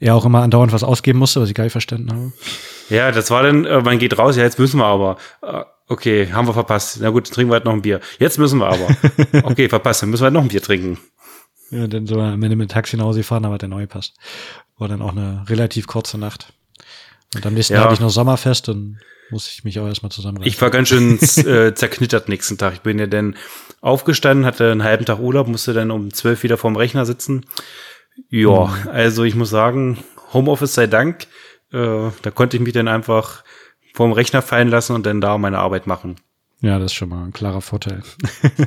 er auch immer andauernd was ausgeben musste, was ich gar nicht verstanden habe. Ja, das war dann, äh, man geht raus, ja, jetzt müssen wir aber. Äh, Okay, haben wir verpasst. Na gut, dann trinken wir halt noch ein Bier. Jetzt müssen wir aber. Okay, verpasst, dann müssen wir halt noch ein Bier trinken. Ja, dann so am Ende mit dem Taxi nach Hause gefahren, aber der neu passt. War dann auch eine relativ kurze Nacht. Und am nächsten Ja. Tag hatte ich noch Sommerfest und musste ich mich auch erstmal zusammenreißen. Ich war ganz schön äh, zerknittert nächsten Tag. Ich bin ja dann aufgestanden, hatte einen halben Tag Urlaub, musste dann um zwölf wieder vorm Rechner sitzen. Ja, also ich muss sagen, Homeoffice sei Dank. Äh, da konnte ich mich dann einfach vorm Rechner fallen lassen und dann da meine Arbeit machen. ja, das ist schon mal ein klarer Vorteil.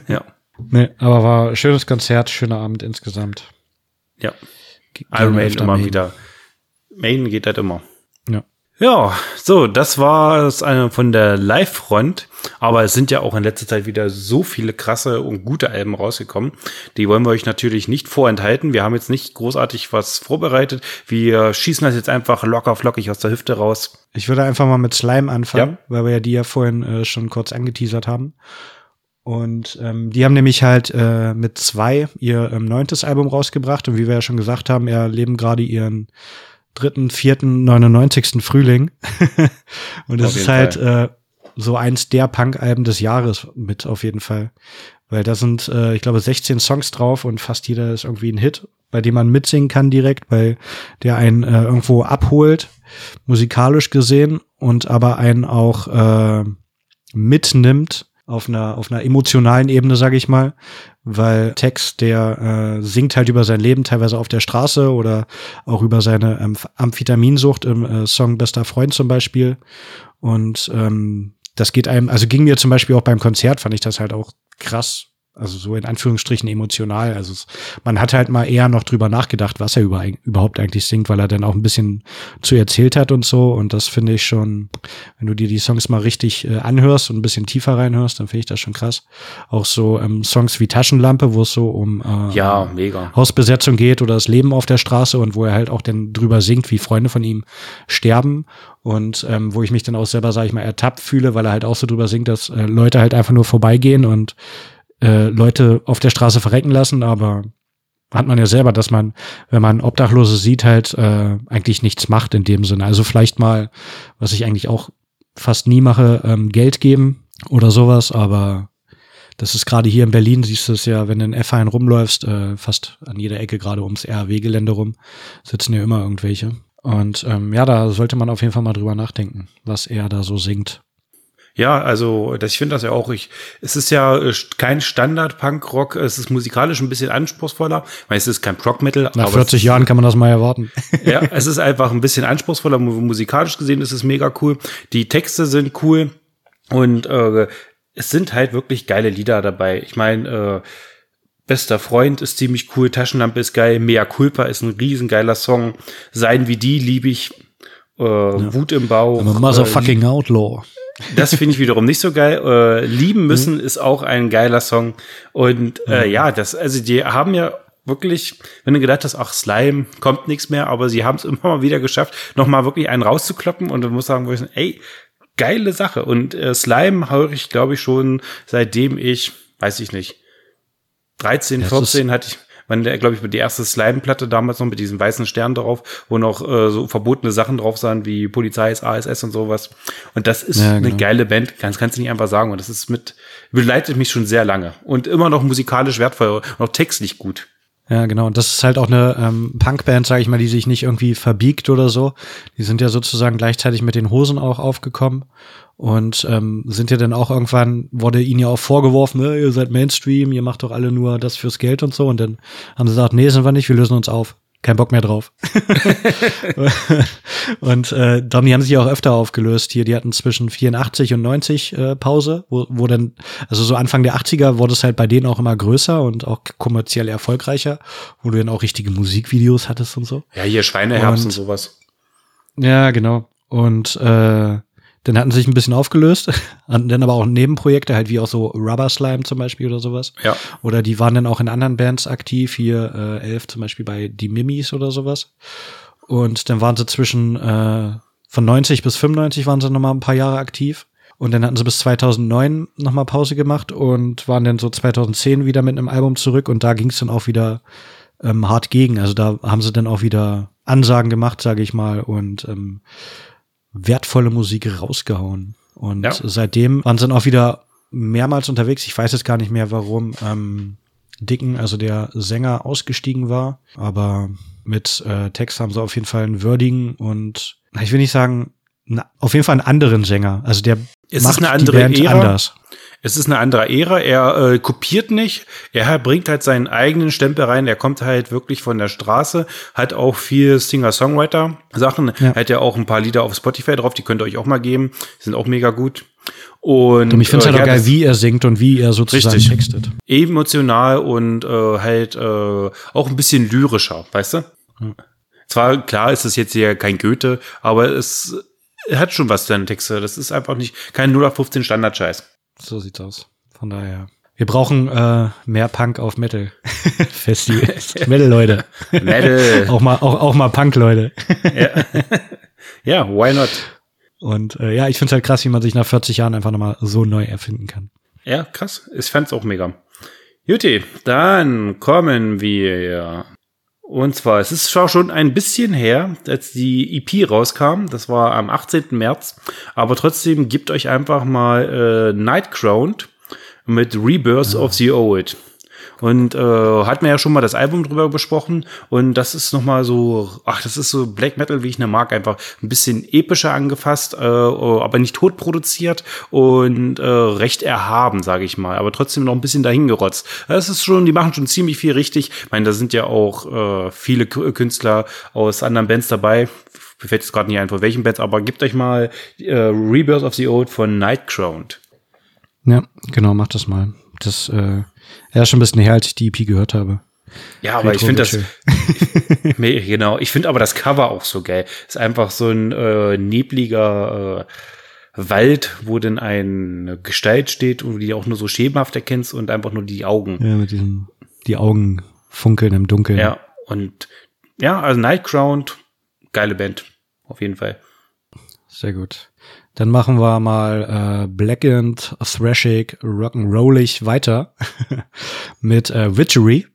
Ja, nee, aber war ein schönes Konzert, schöner Abend insgesamt. ja. Ge- Iron Maiden immer Maiden. wieder. Maiden geht halt immer. Ja. Ja, so, das war es von der Live-Front. Aber es sind ja auch in letzter Zeit wieder so viele krasse und gute Alben rausgekommen. Die wollen wir euch natürlich nicht vorenthalten. Wir haben jetzt nicht großartig was vorbereitet. Wir schießen das jetzt einfach locker flockig aus der Hüfte raus. Ich würde einfach mal mit Slime anfangen, ja. weil wir ja die ja vorhin äh, schon kurz angeteasert haben. Und ähm, die haben nämlich halt äh, mit zwei ihr ähm, neuntes Album rausgebracht. Und wie wir ja schon gesagt haben, erleben gerade ihren dritten, vierten, 99. Frühling. und das ist halt äh, so eins der Punk-Alben des Jahres mit auf jeden Fall. Weil da sind, äh, ich glaube, 16 Songs drauf und fast jeder ist irgendwie ein Hit, bei dem man mitsingen kann direkt, weil der einen äh, irgendwo abholt, musikalisch gesehen, und aber einen auch äh, mitnimmt auf einer, auf einer emotionalen Ebene, sage ich mal, weil Tex, der äh, singt halt über sein Leben, teilweise auf der Straße oder auch über seine ähm, Amphetaminsucht im äh, Song Bester Freund zum Beispiel. Und ähm, das geht einem, also ging mir zum Beispiel auch beim Konzert, fand ich das halt auch krass, also so in Anführungsstrichen emotional. Also es, man hat halt mal eher noch drüber nachgedacht, was er über, überhaupt eigentlich singt, weil er dann auch ein bisschen zu erzählt hat und so. Und das finde ich schon, wenn du dir die Songs mal richtig äh, anhörst und ein bisschen tiefer reinhörst, dann finde ich das schon krass. Auch so ähm, Songs wie Taschenlampe, wo es so um äh, ja, mega. Hausbesetzung geht oder das Leben auf der Straße und wo er halt auch dann drüber singt, wie Freunde von ihm sterben. Und ähm, wo ich mich dann auch selber, sage ich mal, ertappt fühle, weil er halt auch so drüber singt, dass äh, Leute halt einfach nur vorbeigehen und äh, Leute auf der Straße verrecken lassen, aber hat man ja selber, dass man, wenn man Obdachlose sieht, halt äh, eigentlich nichts macht in dem Sinne. Also vielleicht mal, was ich eigentlich auch fast nie mache, ähm, Geld geben oder sowas, aber das ist gerade hier in Berlin, siehst du es ja, wenn du in F1 rumläufst, äh, fast an jeder Ecke gerade ums RAW-Gelände rum, sitzen ja immer irgendwelche. Und ähm, ja, da sollte man auf jeden Fall mal drüber nachdenken, was er da so singt. Ja, also das, ich finde das ja auch. Ich, es ist ja äh, kein Standard-Punk-Rock. Es ist musikalisch ein bisschen anspruchsvoller. Ich meine, es ist kein Prog-Metal. Nach 40 Jahren kann man das mal erwarten. Ja, es ist einfach ein bisschen anspruchsvoller. Musikalisch gesehen ist es mega cool. Die Texte sind cool und äh, es sind halt wirklich geile Lieder dabei. Ich meine, äh, Bester Freund ist ziemlich cool, Taschenlampe ist geil, Mea Culpa ist ein riesengeiler Song, Sein wie die liebe ich, äh, ja. Wut im Bauch. I'm a motherfucking äh, Outlaw. Das finde ich wiederum nicht so geil. Äh, Lieben müssen mhm. ist auch ein geiler Song. Und äh, mhm. ja, das, also die haben ja wirklich, wenn du gedacht hast, ach, Slime, kommt nichts mehr, aber sie haben es immer mal wieder geschafft, nochmal wirklich einen rauszukloppen und du musst sagen, ey, geile Sache. Und äh, Slime höre ich, glaube ich, schon seitdem ich, weiß ich nicht, 13, 14 hatte ich, man, glaube ich, die erste Slime-Platte damals noch mit diesem weißen Stern drauf, wo noch äh, so verbotene Sachen drauf sahen, wie Polizei, ASS und sowas. Und das ist ja, genau. eine geile Band, kannst, kannst du nicht einfach sagen. Und das ist mit, begleitet mich schon sehr lange. Und immer noch musikalisch wertvoll, noch textlich gut. Ja, genau. Und das ist halt auch eine ähm, Punkband, sage ich mal, die sich nicht irgendwie verbiegt oder so. Die sind ja sozusagen gleichzeitig mit den Hosen auch aufgekommen und ähm, sind ja dann auch irgendwann, wurde ihnen ja auch vorgeworfen, äh, ihr seid Mainstream, ihr macht doch alle nur das fürs Geld und so. Und dann haben sie gesagt, nee, sind wir nicht, wir lösen uns auf. Kein Bock mehr drauf. und äh, dann, die haben sich auch öfter aufgelöst hier. Die hatten zwischen 84 und 90 äh, Pause, wo, wo dann, also so Anfang der 80er wurde es halt bei denen auch immer größer und auch kommerziell erfolgreicher, wo du dann auch richtige Musikvideos hattest und so. Ja, hier Schweineherbst und, und sowas. Ja, genau. Und äh, dann hatten sie sich ein bisschen aufgelöst, hatten dann aber auch Nebenprojekte, halt wie auch so Rubber Slime zum Beispiel oder sowas. Ja. Oder die waren dann auch in anderen Bands aktiv, hier äh, elf zum Beispiel bei Die Mimis oder sowas. Und dann waren sie zwischen äh, von 90 bis 95 waren sie noch mal ein paar Jahre aktiv. Und dann hatten sie bis 2009 noch mal Pause gemacht und waren dann so 2010 wieder mit einem Album zurück. Und da ging es dann auch wieder ähm, hart gegen. Also da haben sie dann auch wieder Ansagen gemacht, sage ich mal. Und ähm, wertvolle Musik rausgehauen. Und ja. seitdem waren sie dann auch wieder mehrmals unterwegs. Ich weiß jetzt gar nicht mehr, warum ähm, Dicken, also der Sänger, ausgestiegen war. Aber mit äh, Text haben sie auf jeden Fall einen würdigen und ich will nicht sagen, na, auf jeden Fall einen anderen Sänger. Also der es macht ist eine andere die Band Ära. anders. Es ist eine andere Ära. Er äh, kopiert nicht. Er bringt halt seinen eigenen Stempel rein. Er kommt halt wirklich von der Straße. Hat auch viel Singer-Songwriter-Sachen. Ja. Hat ja auch ein paar Lieder auf Spotify drauf. Die könnt ihr euch auch mal geben. Die sind auch mega gut. Und, und ich finde es äh, halt auch geil, wie er singt und wie er sozusagen richtig. textet. Emotional und äh, halt äh, auch ein bisschen lyrischer, weißt du? Ja. Zwar, klar ist es jetzt ja kein Goethe, aber es hat schon was, deine Texte. Das ist einfach nicht kein 0 auf 15 Standard-Scheiß. So sieht's aus. Von daher. Wir brauchen äh, mehr Punk auf Metal Festivals. Metal Leute. Metal. auch mal auch, auch mal Punk Leute. ja. ja, why not? Und äh, ja, ich finde es halt krass, wie man sich nach 40 Jahren einfach nochmal so neu erfinden kann. Ja, krass. Ich fand's auch mega. Juti, dann kommen wir. Und zwar, es ist schon ein bisschen her, als die EP rauskam. Das war am 18. März. Aber trotzdem gibt euch einfach mal äh, Nightcrowned mit Rebirth ja. of the Old. Und äh, hat mir ja schon mal das Album drüber besprochen. Und das ist noch mal so, ach, das ist so Black Metal, wie ich ne mag, einfach ein bisschen epischer angefasst, äh, aber nicht tot produziert und äh, recht erhaben, sage ich mal. Aber trotzdem noch ein bisschen dahingerotzt. Das ist schon, die machen schon ziemlich viel richtig. Ich meine, da sind ja auch äh, viele Künstler aus anderen Bands dabei. Mir fällt jetzt gerade nicht ein, von welchen Bands, aber gebt euch mal äh, Rebirth of the Old von Nightcrowned. Ja, genau, macht das mal. Das äh, ja schon ein bisschen her, als ich die EP gehört habe. Ja, aber ich finde das genau. Ich finde aber das Cover auch so geil. Ist einfach so ein äh, nebliger äh, Wald, wo denn eine Gestalt steht und die auch nur so schemenhaft erkennst und einfach nur die Augen. Ja, mit diesen die Augen funkeln im Dunkeln. Ja, und ja, also Nightcrowned, geile Band auf jeden Fall. Sehr gut. Dann machen wir mal äh, Blackened, Thrashig, Rock'n'Rollig weiter mit äh, Witchery.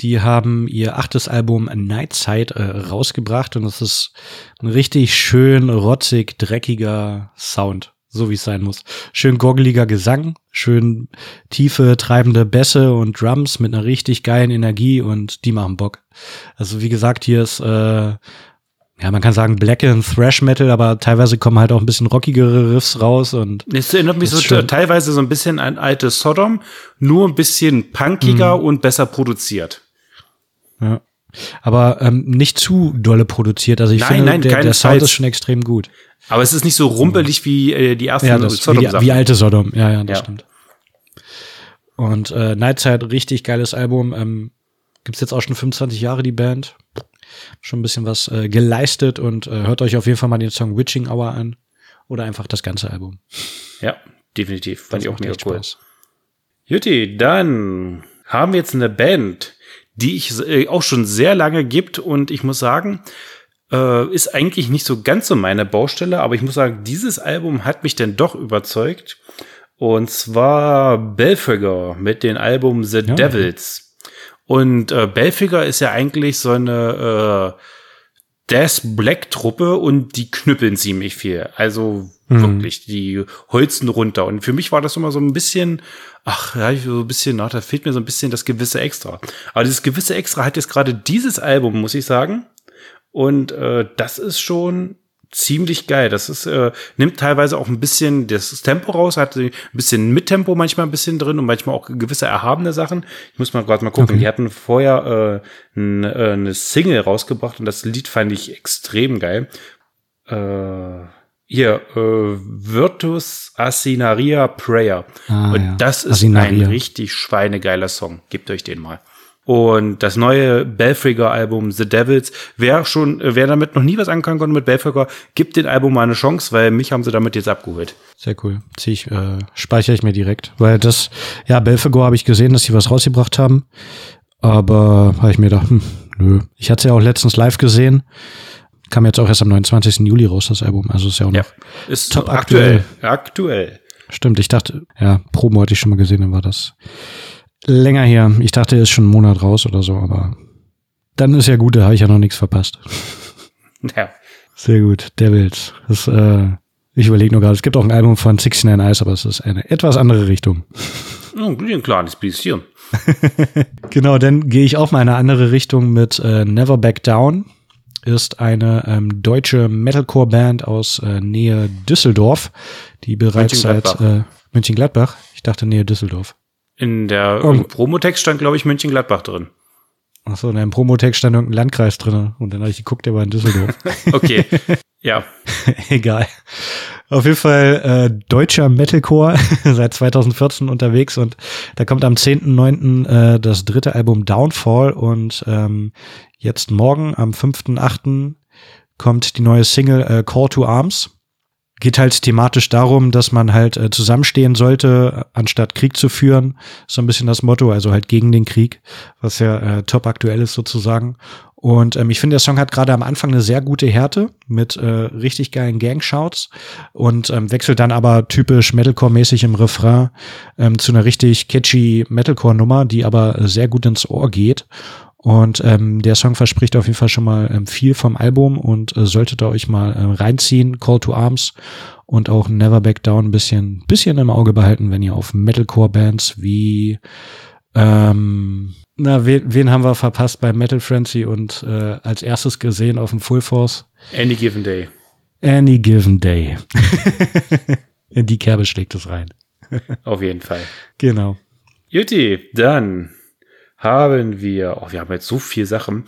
Die haben ihr achtes Album Nightside äh, rausgebracht und es ist ein richtig schön rotzig, dreckiger Sound, so wie es sein muss. Schön gorgeliger Gesang, schön tiefe, treibende Bässe und Drums mit einer richtig geilen Energie und die machen Bock. Also wie gesagt, hier ist äh, ja, man kann sagen Black and Thrash Metal, aber teilweise kommen halt auch ein bisschen rockigere Riffs raus und. Es erinnert mich so schön. teilweise so ein bisschen an altes Sodom, nur ein bisschen punkiger mhm. und besser produziert. Ja. Aber ähm, nicht zu dolle produziert. Also ich nein, finde, nein, der, der Sound ist schon extrem gut. Aber es ist nicht so rumpelig wie äh, die ersten ja, Sodom. Wie, wie alte Sodom, ja, ja, das ja. stimmt. Und äh, Nightside, richtig geiles Album. Ähm, gibt's jetzt auch schon 25 Jahre, die Band schon ein bisschen was äh, geleistet und äh, hört euch auf jeden Fall mal den Song Witching Hour an oder einfach das ganze Album. Ja, definitiv. Fand das ich auch mega cool. Spaß. Jutti, dann haben wir jetzt eine Band, die ich äh, auch schon sehr lange gibt und ich muss sagen, äh, ist eigentlich nicht so ganz so meine Baustelle, aber ich muss sagen, dieses Album hat mich denn doch überzeugt. Und zwar Belfagor mit dem Album The ja. Devils. Und äh, Belfiger ist ja eigentlich so eine äh, Death Black Truppe und die knüppeln ziemlich viel. Also mhm. wirklich, die holzen runter. Und für mich war das immer so ein bisschen, ach, ja, so ein bisschen, ach, da fehlt mir so ein bisschen das gewisse Extra. Aber dieses gewisse Extra hat jetzt gerade dieses Album, muss ich sagen. Und äh, das ist schon ziemlich geil. Das ist, äh, nimmt teilweise auch ein bisschen das Tempo raus, hat ein bisschen Mittempo manchmal ein bisschen drin und manchmal auch gewisse erhabene Sachen. Ich muss mal gerade mal gucken. Okay. Die hatten vorher äh, ein, äh, eine Single rausgebracht und das Lied fand ich extrem geil. Äh, hier, äh, Virtus Asinaria Prayer. Ah, und ja. das ist Asinaria. ein richtig schweinegeiler Song. Gebt euch den mal. Und das neue Belfriger-Album The Devils, wer schon, wer damit noch nie was anfangen konnte mit Belfriger, gibt den Album mal eine Chance, weil mich haben sie damit jetzt abgeholt. Sehr cool. Zieh ich, äh, speichere ich mir direkt. Weil das, ja, Belfagor habe ich gesehen, dass sie was rausgebracht haben. Aber habe ich mir gedacht, hm, nö. Ich hatte es ja auch letztens live gesehen. Kam jetzt auch erst am 29. Juli raus, das Album. Also ist ja auch noch ja, ist top aktuell. Aktuell. aktuell. Stimmt, ich dachte, ja, Promo hatte ich schon mal gesehen, dann war das länger her. Ich dachte, er ist schon einen Monat raus oder so, aber dann ist ja gut, da habe ich ja noch nichts verpasst. Ja. Sehr gut, Devils. Das, äh, ich überlege nur gerade, es gibt auch ein Album von 69 Eyes, aber es ist eine etwas andere Richtung. ein kleines bisschen. genau, dann gehe ich auch mal in eine andere Richtung mit äh, Never Back Down. Ist eine ähm, deutsche Metalcore-Band aus äh, Nähe Düsseldorf, die bereits seit äh, München-Gladbach. Ich dachte Nähe Düsseldorf. In der oh. Promotext stand, glaube ich, München-Gladbach drin. Achso, in einem Promotext stand irgendein Landkreis drin. Und dann habe ich geguckt, der war in Düsseldorf. okay, ja. Egal. Auf jeden Fall äh, deutscher Metalcore, seit 2014 unterwegs und da kommt am 10.9. Äh, das dritte Album Downfall und ähm, jetzt morgen am 5.8. kommt die neue Single äh, Call to Arms. Geht halt thematisch darum, dass man halt äh, zusammenstehen sollte, anstatt Krieg zu führen. So ein bisschen das Motto, also halt gegen den Krieg, was ja äh, top aktuell ist sozusagen. Und ähm, ich finde, der Song hat gerade am Anfang eine sehr gute Härte mit äh, richtig geilen Gang-Shouts und ähm, wechselt dann aber typisch Metalcore-mäßig im Refrain ähm, zu einer richtig catchy Metalcore-Nummer, die aber sehr gut ins Ohr geht. Und ähm, der Song verspricht auf jeden Fall schon mal ähm, viel vom Album und äh, solltet ihr euch mal äh, reinziehen. Call to Arms und auch Never Back Down ein bisschen, bisschen im Auge behalten, wenn ihr auf Metalcore-Bands wie ähm, na, wen, wen haben wir verpasst bei Metal Frenzy und äh, als erstes gesehen auf dem Full Force? Any Given Day. Any Given Day. In die Kerbe schlägt es rein. Auf jeden Fall. Genau. Juti, dann haben wir, oh, wir haben jetzt so viel Sachen.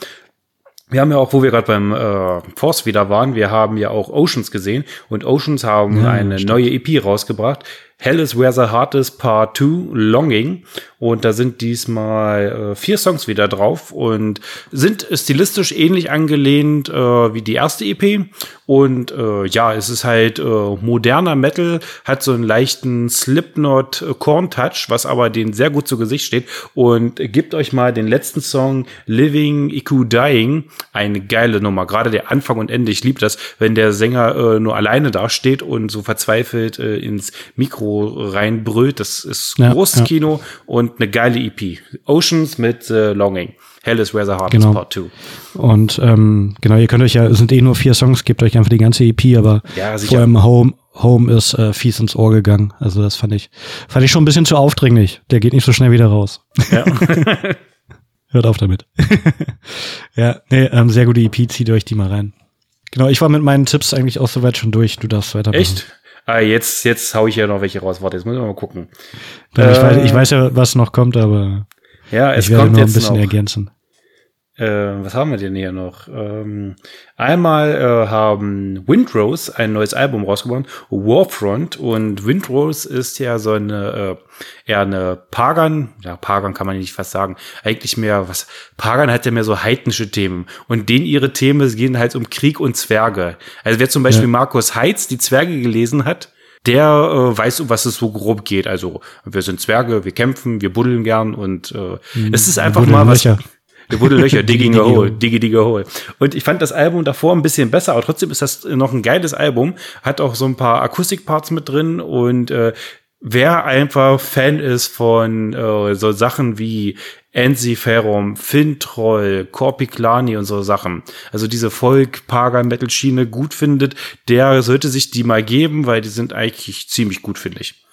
Wir haben ja auch, wo wir gerade beim äh, Force wieder waren, wir haben ja auch Oceans gesehen und Oceans haben ja, eine stimmt. neue EP rausgebracht. Hell is Where the Heart is Part 2 Longing. Und da sind diesmal äh, vier Songs wieder drauf und sind stilistisch ähnlich angelehnt äh, wie die erste EP. Und äh, ja, es ist halt äh, moderner Metal, hat so einen leichten Slipknot-Corn-Touch, was aber den sehr gut zu Gesicht steht. Und gebt euch mal den letzten Song Living Iku Dying. Eine geile Nummer. Gerade der Anfang und Ende. Ich liebe das, wenn der Sänger äh, nur alleine dasteht und so verzweifelt äh, ins Mikro reinbrüllt. Das ist ja, großes ja. Kino und eine geile EP. Oceans mit äh, Longing. Hell is Where the Heart genau. is Part 2. Und ähm, genau, ihr könnt euch ja, es sind eh nur vier Songs, gebt euch einfach die ganze EP, aber ja, vor allem Home, Home ist äh, fies ins Ohr gegangen. Also das fand ich, fand ich schon ein bisschen zu aufdringlich. Der geht nicht so schnell wieder raus. Ja. Hört auf damit. ja, nee, ähm, sehr gute EP, zieht euch die mal rein. Genau, ich war mit meinen Tipps eigentlich auch soweit schon durch. Du darfst weitermachen. Echt? Ah, jetzt, jetzt hau ich ja noch welche raus. Warte, jetzt muss ich mal gucken. Ich, äh, weiß, ich weiß ja, was noch kommt, aber ja, es ich werde kommt noch ein bisschen noch. ergänzen. Äh, was haben wir denn hier noch? Ähm, einmal äh, haben Windrose ein neues Album rausgebracht, Warfront. Und Windrose ist ja so eine äh, eher eine Pagan, ja, Pagan kann man nicht fast sagen. Eigentlich mehr, was, Pagan hat ja mehr so heidnische Themen. Und denen ihre Themen gehen halt um Krieg und Zwerge. Also wer zum Beispiel ja. Markus Heitz die Zwerge gelesen hat, der äh, weiß, um was es so grob geht. Also wir sind Zwerge, wir kämpfen, wir buddeln gern und äh, mhm, es ist einfach mal was. Löcher. Wir buddeln Löcher, digging a hole, diggy diggy hole. Und ich fand das Album davor ein bisschen besser, aber trotzdem ist das noch ein geiles Album. Hat auch so ein paar Akustikparts mit drin und äh, wer einfach Fan ist von äh, so Sachen wie Ensiferum, Fintroll, Corpiclani und so Sachen, also diese Folk-Pagan-Metal-Schiene gut findet, der sollte sich die mal geben, weil die sind eigentlich ziemlich gut, finde ich.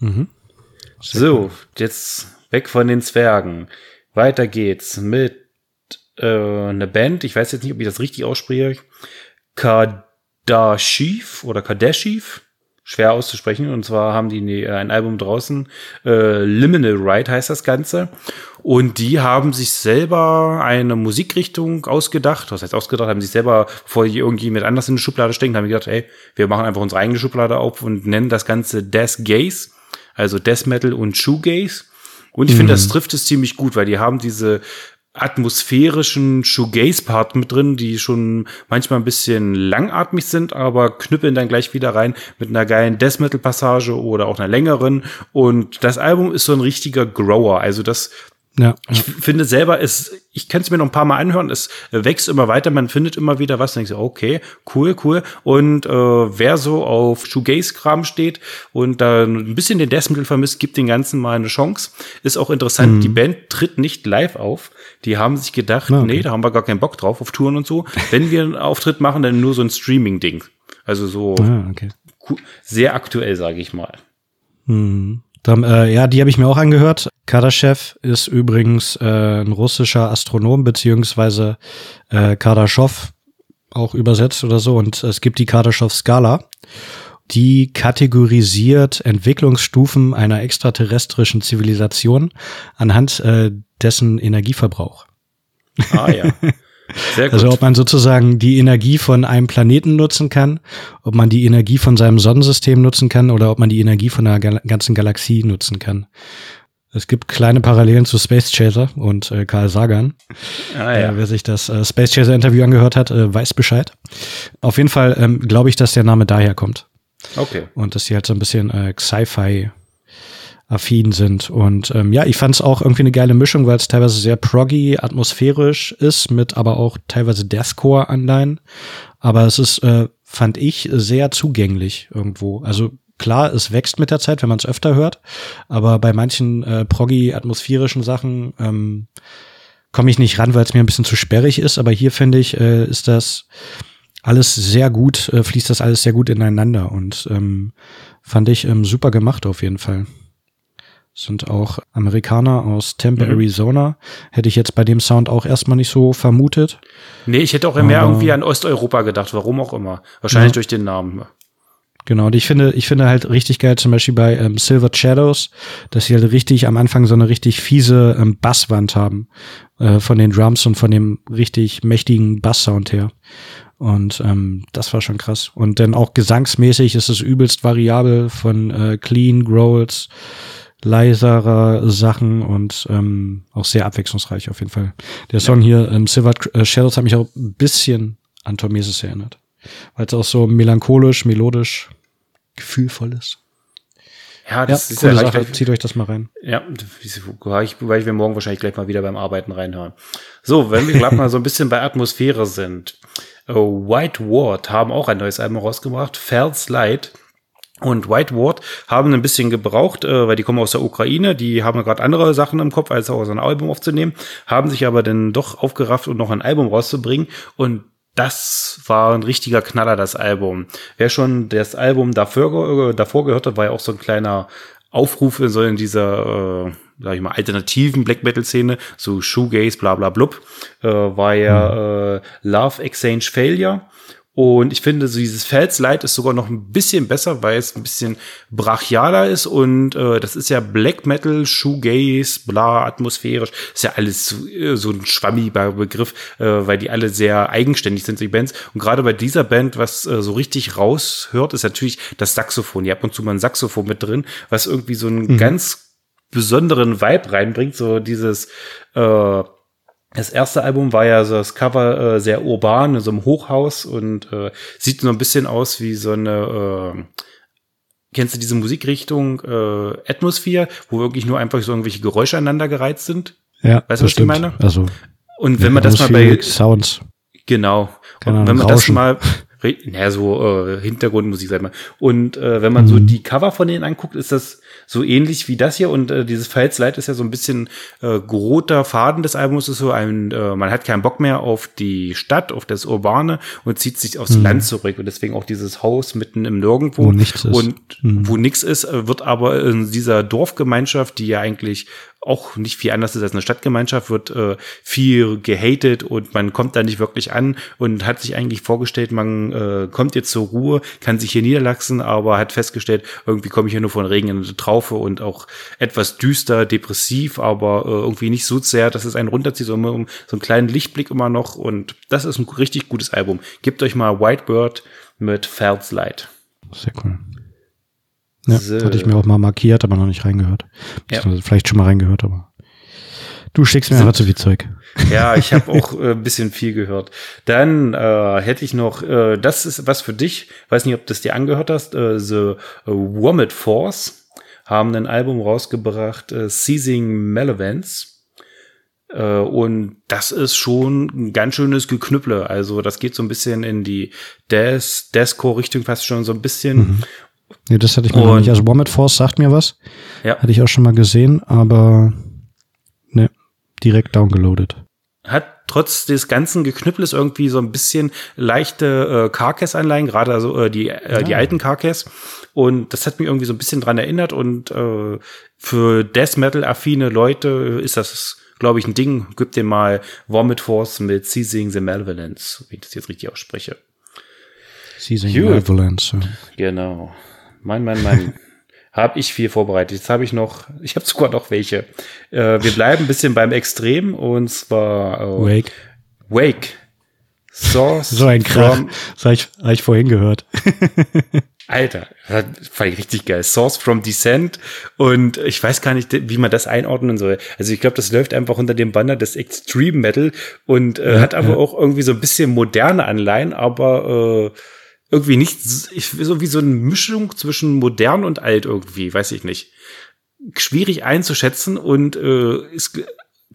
Mhm. So, jetzt weg von den Zwergen. Weiter geht's mit äh, einer Band, ich weiß jetzt nicht, ob ich das richtig ausspreche, Kardashiv oder Kardashiv schwer auszusprechen. Und zwar haben die äh, ein Album draußen, äh, Liminal Ride heißt das Ganze. Und die haben sich selber eine Musikrichtung ausgedacht. Was heißt ausgedacht? Haben sich selber, bevor die irgendwie mit anders in die Schublade stecken, haben die gedacht, ey, wir machen einfach unsere eigene Schublade auf und nennen das Ganze Death Gaze. Also Death Metal und Shoegaze. Und ich mhm. finde, das trifft es ziemlich gut, weil die haben diese atmosphärischen Shoegaze-Part mit drin, die schon manchmal ein bisschen langatmig sind, aber knüppeln dann gleich wieder rein mit einer geilen Death Metal-Passage oder auch einer längeren. Und das Album ist so ein richtiger Grower. Also das ja, ich finde selber, es, ich kann es mir noch ein paar Mal anhören, es wächst immer weiter, man findet immer wieder was, denkt so, okay, cool, cool. Und äh, wer so auf Shoegaze-Kram steht und da ein bisschen den Death Metal vermisst, gibt den Ganzen mal eine Chance. Ist auch interessant, mhm. die Band tritt nicht live auf. Die haben sich gedacht, ah, okay. nee, da haben wir gar keinen Bock drauf auf Touren und so. Wenn wir einen Auftritt machen, dann nur so ein Streaming-Ding. Also so ah, okay. sehr aktuell, sage ich mal. Mhm. Dann, äh, ja, die habe ich mir auch angehört. Kardashev ist übrigens äh, ein russischer Astronom, beziehungsweise äh, Kardaschow, auch übersetzt oder so. Und es gibt die Kardaschow-Skala. Die kategorisiert Entwicklungsstufen einer extraterrestrischen Zivilisation anhand äh, dessen Energieverbrauch. Ah ja. Also ob man sozusagen die Energie von einem Planeten nutzen kann, ob man die Energie von seinem Sonnensystem nutzen kann oder ob man die Energie von einer ganzen Galaxie nutzen kann. Es gibt kleine Parallelen zu Space Chaser und äh, Karl Sagan. Ah, ja. äh, wer sich das äh, Space Chaser Interview angehört hat, äh, weiß Bescheid. Auf jeden Fall ähm, glaube ich, dass der Name daher kommt. Okay. Und dass sie halt so ein bisschen äh, Sci-Fi affin sind. Und ähm, ja, ich fand es auch irgendwie eine geile Mischung, weil es teilweise sehr proggy, atmosphärisch ist, mit aber auch teilweise Deathcore-Anleihen. Aber es ist, äh, fand ich, sehr zugänglich irgendwo. Also klar, es wächst mit der Zeit, wenn man es öfter hört. Aber bei manchen äh, proggy, atmosphärischen Sachen ähm, komme ich nicht ran, weil es mir ein bisschen zu sperrig ist. Aber hier finde ich, äh, ist das alles sehr gut, äh, fließt das alles sehr gut ineinander und ähm, fand ich ähm, super gemacht auf jeden Fall sind auch Amerikaner aus Tempe, mhm. Arizona. Hätte ich jetzt bei dem Sound auch erstmal nicht so vermutet. Nee, ich hätte auch mehr irgendwie an Osteuropa gedacht, warum auch immer. Wahrscheinlich ja. durch den Namen. Genau, und ich finde, ich finde halt richtig geil, zum Beispiel bei ähm, Silver Shadows, dass sie halt richtig am Anfang so eine richtig fiese ähm, Basswand haben äh, von den Drums und von dem richtig mächtigen Basssound her. Und ähm, das war schon krass. Und dann auch gesangsmäßig ist es übelst variabel von äh, Clean, Growls, leiserer Sachen und ähm, auch sehr abwechslungsreich auf jeden Fall. Der Song ja. hier, ähm, Silver äh, Shadows, hat mich auch ein bisschen an Tormesis erinnert. Weil es auch so melancholisch, melodisch, gefühlvoll ist. Ja, das ja, ist ja Sache. Zieht euch das mal rein. Ja, ich, weil wir morgen wahrscheinlich gleich mal wieder beim Arbeiten reinhören. So, wenn wir gerade mal so ein bisschen bei Atmosphäre sind. Oh, White Ward haben auch ein neues Album rausgebracht, Fell's Light. Und White Ward haben ein bisschen gebraucht, äh, weil die kommen aus der Ukraine, die haben gerade andere Sachen im Kopf, als auch so ein Album aufzunehmen, haben sich aber dann doch aufgerafft und noch ein Album rauszubringen. Und das war ein richtiger Knaller, das Album. Wer schon das Album davor, äh, davor gehört hat, war ja auch so ein kleiner Aufruf in so in dieser, äh, sag ich mal, alternativen Black Metal Szene, so Shoegaze, bla bla blub, äh, war ja mhm. äh, Love Exchange Failure. Und ich finde, so dieses Felslight ist sogar noch ein bisschen besser, weil es ein bisschen brachialer ist und äh, das ist ja Black Metal, Shoegaze, bla, atmosphärisch. Ist ja alles so, äh, so ein schwammiger Begriff, äh, weil die alle sehr eigenständig sind, die Bands. Und gerade bei dieser Band, was äh, so richtig raushört, ist natürlich das Saxophon. Ihr habt und zu mal ein Saxophon mit drin, was irgendwie so einen mhm. ganz besonderen Vibe reinbringt, so dieses äh, das erste Album war ja so das Cover äh, sehr urban, in so einem Hochhaus und äh, sieht so ein bisschen aus wie so eine, äh, kennst du diese Musikrichtung äh, Atmosphere, wo wirklich nur einfach so irgendwelche Geräusche aneinander gereizt sind? Ja, weißt du, was stimmt. ich meine? Also, und wenn man das mal bei Sounds. Genau. Und wenn man Rauschen. das mal naja, so äh, Hintergrundmusik, sag mal. Und äh, wenn man mhm. so die Cover von denen anguckt, ist das so ähnlich wie das hier. Und äh, dieses Files Light ist ja so ein bisschen äh, roter Faden des Albums ist so ein, äh, man hat keinen Bock mehr auf die Stadt, auf das Urbane und zieht sich aufs mhm. Land zurück. Und deswegen auch dieses Haus mitten im Nirgendwo. Wo nichts ist. Und mhm. wo nichts ist, äh, wird aber in dieser Dorfgemeinschaft, die ja eigentlich auch nicht viel anders ist als eine Stadtgemeinschaft, wird äh, viel gehatet und man kommt da nicht wirklich an und hat sich eigentlich vorgestellt, man äh, kommt jetzt zur Ruhe, kann sich hier niederlassen, aber hat festgestellt, irgendwie komme ich hier nur von Regen in eine Traufe und auch etwas düster, depressiv, aber äh, irgendwie nicht so sehr, dass es einen runterzieht, sondern um so einen kleinen Lichtblick immer noch und das ist ein richtig gutes Album. Gebt euch mal Whitebird mit Fels Light. Sehr cool. Ja, so. hatte ich mir auch mal markiert, aber noch nicht reingehört. Ja. Vielleicht schon mal reingehört, aber du schickst mir einfach zu viel Zeug. Ja, ich habe auch äh, ein bisschen viel gehört. Dann äh, hätte ich noch, äh, das ist was für dich, weiß nicht, ob du das dir angehört hast, äh, The Womit Force haben ein Album rausgebracht, äh, Seizing Malevolence. Äh, und das ist schon ein ganz schönes Geknüpple. Also das geht so ein bisschen in die Death, Deathcore-Richtung fast schon so ein bisschen. Mhm. Nee, das hatte ich mir noch nicht. Also Womit Force sagt mir was. Ja. Hatte ich auch schon mal gesehen, aber ne, direkt downgeloadet. Hat trotz des ganzen Geknüppels irgendwie so ein bisschen leichte äh, Carcass-Anleihen, gerade also äh, die, äh, ja. die alten Carcass. Und das hat mich irgendwie so ein bisschen dran erinnert. Und äh, für Death Metal-affine Leute ist das, glaube ich, ein Ding. Gib dir mal Vomit Force mit Seizing the Malevolence, wie ich das jetzt richtig ausspreche. Seizing the Malevolence. Ja. Genau. Mann, Mann, Mann. habe ich viel vorbereitet. Jetzt habe ich noch, ich habe sogar noch welche. Äh, wir bleiben ein bisschen beim Extrem und zwar äh, Wake. Wake. Source so ein Krach. Das habe ich, hab ich vorhin gehört. Alter, das fand ich richtig geil. Source from Descent. Und ich weiß gar nicht, wie man das einordnen soll. Also ich glaube, das läuft einfach unter dem Banner des Extreme Metal und äh, ja, hat aber ja. auch irgendwie so ein bisschen moderne Anleihen, aber äh, irgendwie nicht, so wie so eine Mischung zwischen modern und alt irgendwie, weiß ich nicht. Schwierig einzuschätzen und äh, ist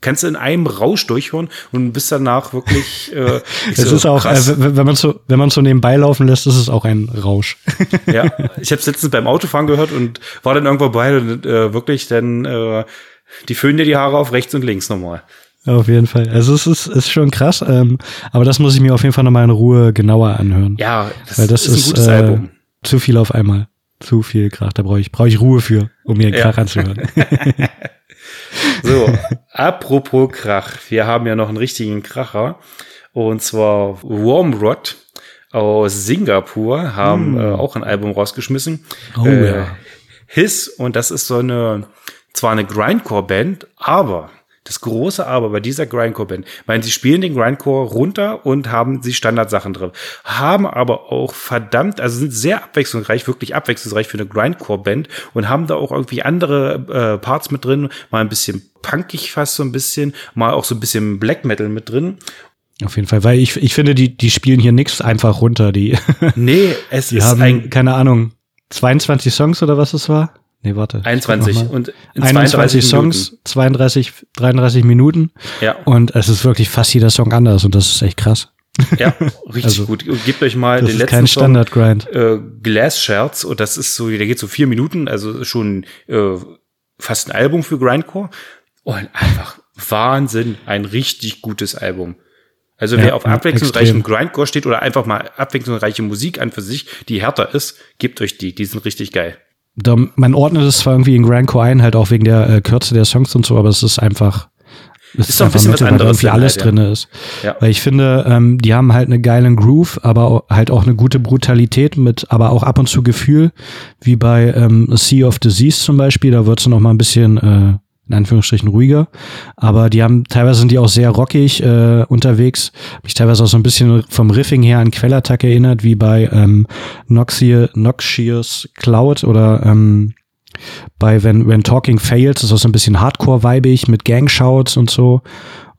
kannst du in einem Rausch durchhören und bist danach wirklich. Äh, es so, ist auch, äh, wenn man so, wenn man so nebenbei laufen lässt, ist es auch ein Rausch. ja, ich habe es letztens beim Autofahren gehört und war dann irgendwo bei und äh, wirklich dann äh, die föhnen dir die Haare auf rechts und links nochmal. Auf jeden Fall. Also es ist, ist schon krass, ähm, aber das muss ich mir auf jeden Fall nochmal in Ruhe genauer anhören. Ja, das, Weil das ist, ist ein gutes äh, Album. Zu viel auf einmal. Zu viel Krach. Da brauche ich, brauche ich Ruhe für, um mir den Krach ja. anzuhören. So, apropos Krach. Wir haben ja noch einen richtigen Kracher. Und zwar Warmrod aus Singapur haben mm. äh, auch ein Album rausgeschmissen. Oh, äh, ja. His, und das ist so eine, zwar eine Grindcore-Band, aber das große Aber bei dieser Grindcore-Band, weil sie spielen den Grindcore runter und haben sie Standardsachen drin, haben aber auch verdammt, also sind sehr abwechslungsreich, wirklich abwechslungsreich für eine Grindcore-Band und haben da auch irgendwie andere äh, Parts mit drin, mal ein bisschen punkig fast so ein bisschen, mal auch so ein bisschen Black Metal mit drin. Auf jeden Fall, weil ich, ich finde, die, die spielen hier nichts einfach runter. Die, nee, es die ist haben, ein, keine Ahnung, 22 Songs oder was es war? Nee, warte. 21 und in 21 Songs, Minuten. 32, 33 Minuten. Ja. Und es ist wirklich fast jeder Song anders und das ist echt krass. Ja, richtig also, gut. Gebt euch mal den letzten. Song, äh, Glass Scherz und das ist so, der geht so vier Minuten, also schon äh, fast ein Album für Grindcore und einfach Wahnsinn, ein richtig gutes Album. Also wer ja, auf abwechslungsreichem Grindcore steht oder einfach mal abwechslungsreiche Musik an für sich, die härter ist, gebt euch die, die sind richtig geil da, man ordnet es zwar irgendwie in Grindcore ein, halt auch wegen der äh, Kürze der Songs und so, aber es ist einfach, es ist, ist doch ein bisschen was anderes, weil alles halt, ja. drin ist. Ja. Weil ich finde, ähm, die haben halt eine geilen Groove, aber auch, halt auch eine gute Brutalität mit, aber auch ab und zu Gefühl, wie bei ähm, Sea of Disease zum Beispiel, da wird es noch mal ein bisschen äh, in Anführungsstrichen ruhiger. Aber die haben, teilweise sind die auch sehr rockig äh, unterwegs. Mich teilweise auch so ein bisschen vom Riffing her an Quellattack erinnert, wie bei ähm, Noxious, Noxious Cloud oder ähm, bei When, When Talking Fails ist auch so ein bisschen Hardcore-weibig mit Gang-Shouts und so.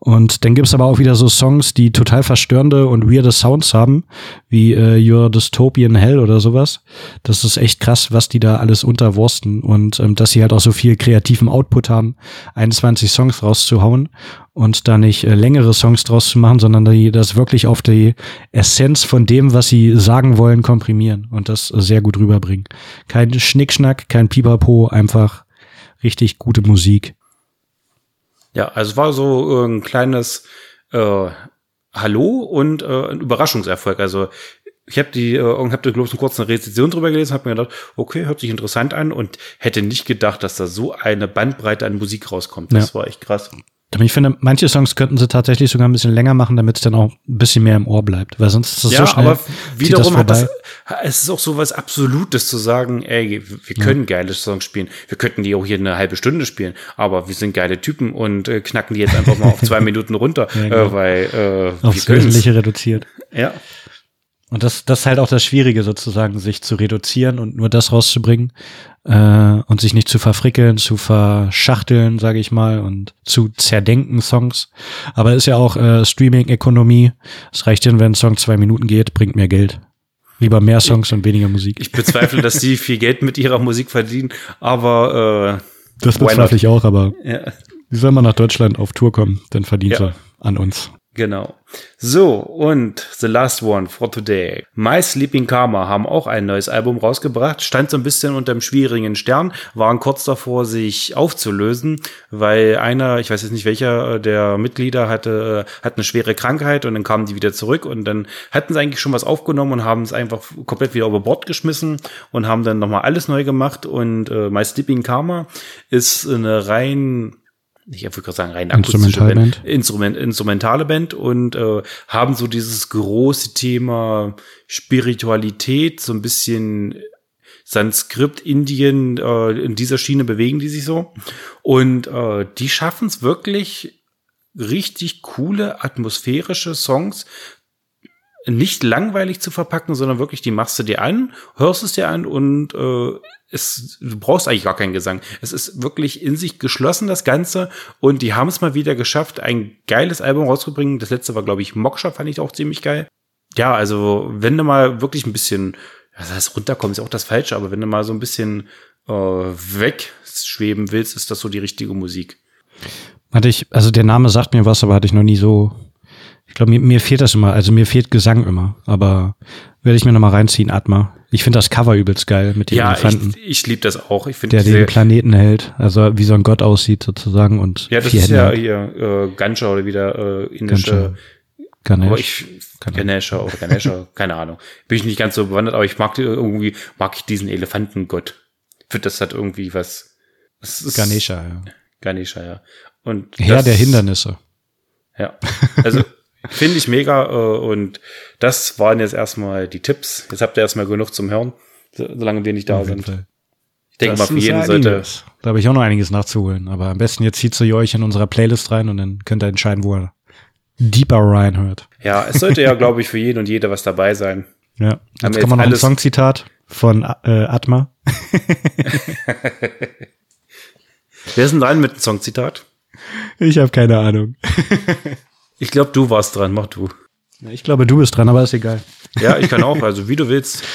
Und dann gibt's aber auch wieder so Songs, die total verstörende und weirde Sounds haben, wie äh, Your Dystopian Hell oder sowas. Das ist echt krass, was die da alles unterwursten und ähm, dass sie halt auch so viel kreativen Output haben, 21 Songs rauszuhauen und da nicht äh, längere Songs draus zu machen, sondern die das wirklich auf die Essenz von dem, was sie sagen wollen, komprimieren und das sehr gut rüberbringen. Kein Schnickschnack, kein Pipapo, einfach richtig gute Musik. Ja, also es war so äh, ein kleines äh, Hallo und äh, ein Überraschungserfolg. Also ich habe die, äh, hab da glaube ich kurz eine Rezension drüber gelesen, habe mir gedacht, okay, hört sich interessant an und hätte nicht gedacht, dass da so eine Bandbreite an Musik rauskommt. Das ja. war echt krass. Ich finde, manche Songs könnten sie tatsächlich sogar ein bisschen länger machen, damit es dann auch ein bisschen mehr im Ohr bleibt. Weil sonst ist es ja, so schnell. Aber wiederum das hat das, es ist auch so was Absolutes zu sagen, ey, wir können ja. geile Songs spielen. Wir könnten die auch hier eine halbe Stunde spielen, aber wir sind geile Typen und äh, knacken die jetzt einfach mal auf zwei Minuten runter, ja, genau. äh, weil äh, aufs Wesentliche reduziert. Ja. Und das, das ist halt auch das Schwierige sozusagen, sich zu reduzieren und nur das rauszubringen äh, und sich nicht zu verfrickeln, zu verschachteln, sage ich mal, und zu zerdenken Songs. Aber ist ja auch äh, Streaming-Ökonomie. Es reicht denn, wenn ein Song zwei Minuten geht, bringt mehr Geld. Lieber mehr Songs und weniger Musik. Ich bezweifle, dass sie viel Geld mit ihrer Musik verdienen, aber äh, das bezweifle ich auch, aber ja. wie soll man nach Deutschland auf Tour kommen, dann verdient ja. er an uns. Genau. So, und The Last One for Today. My Sleeping Karma haben auch ein neues Album rausgebracht, stand so ein bisschen unter dem schwierigen Stern, waren kurz davor, sich aufzulösen, weil einer, ich weiß jetzt nicht welcher der Mitglieder, hatte, hat eine schwere Krankheit und dann kamen die wieder zurück und dann hatten sie eigentlich schon was aufgenommen und haben es einfach komplett wieder über Bord geschmissen und haben dann nochmal alles neu gemacht und äh, My Sleeping Karma ist eine rein ich würde gerade sagen, rein akustische Band, Instrument, instrumentale Band und äh, haben so dieses große Thema Spiritualität, so ein bisschen Sanskrit, Indien, äh, in dieser Schiene bewegen die sich so. Und äh, die schaffen es wirklich, richtig coole atmosphärische Songs nicht langweilig zu verpacken, sondern wirklich, die machst du dir an, hörst es dir an und äh, es, du brauchst eigentlich gar keinen Gesang. Es ist wirklich in sich geschlossen, das Ganze. Und die haben es mal wieder geschafft, ein geiles Album rauszubringen. Das letzte war, glaube ich, Moksha, fand ich auch ziemlich geil. Ja, also wenn du mal wirklich ein bisschen, das heißt runterkommen ist auch das Falsche, aber wenn du mal so ein bisschen äh, wegschweben willst, ist das so die richtige Musik. Hatte ich, also der Name sagt mir was, aber hatte ich noch nie so. Ich glaube, mir, mir fehlt das immer. Also mir fehlt Gesang immer. Aber werde ich mir noch mal reinziehen, Atma. Ich finde das Cover übelst geil mit den Ja, Elefanten. ich, ich liebe das auch. Ich der den Planeten hält, also wie so ein Gott aussieht sozusagen und Ja, das ist Hände ja hat. hier äh, Gansha oder wieder äh, indische. Ganesh. Aber ich Ganesha oder Ganesha, keine Ahnung. Bin ich nicht ganz so bewandert, aber ich mag irgendwie mag ich diesen Elefantengott. Finde, das hat irgendwie was. Das ist Ganesha, ja. Ganesha, ja. Und Herr das- der Hindernisse. Ja. Also finde ich mega äh, und das waren jetzt erstmal die Tipps. Jetzt habt ihr erstmal genug zum Hören, so, solange wir nicht da Auf jeden sind. Fall. Ich denke mal, für ist jeden sollte. einiges. Da habe ich auch noch einiges nachzuholen. Aber am besten jetzt zieht ihr euch in unserer Playlist rein und dann könnt ihr entscheiden, wo ihr deeper reinhört. Ja, es sollte ja, glaube ich, für jeden und jede was dabei sein. Ja. Jetzt kommen jetzt wir noch ein Songzitat von äh, Atma. Wer ist denn dran mit dem Songzitat? Ich habe keine Ahnung. Ich glaube, du warst dran, mach du. Ich glaube, du bist dran, aber ist egal. Ja, ich kann auch, also wie du willst.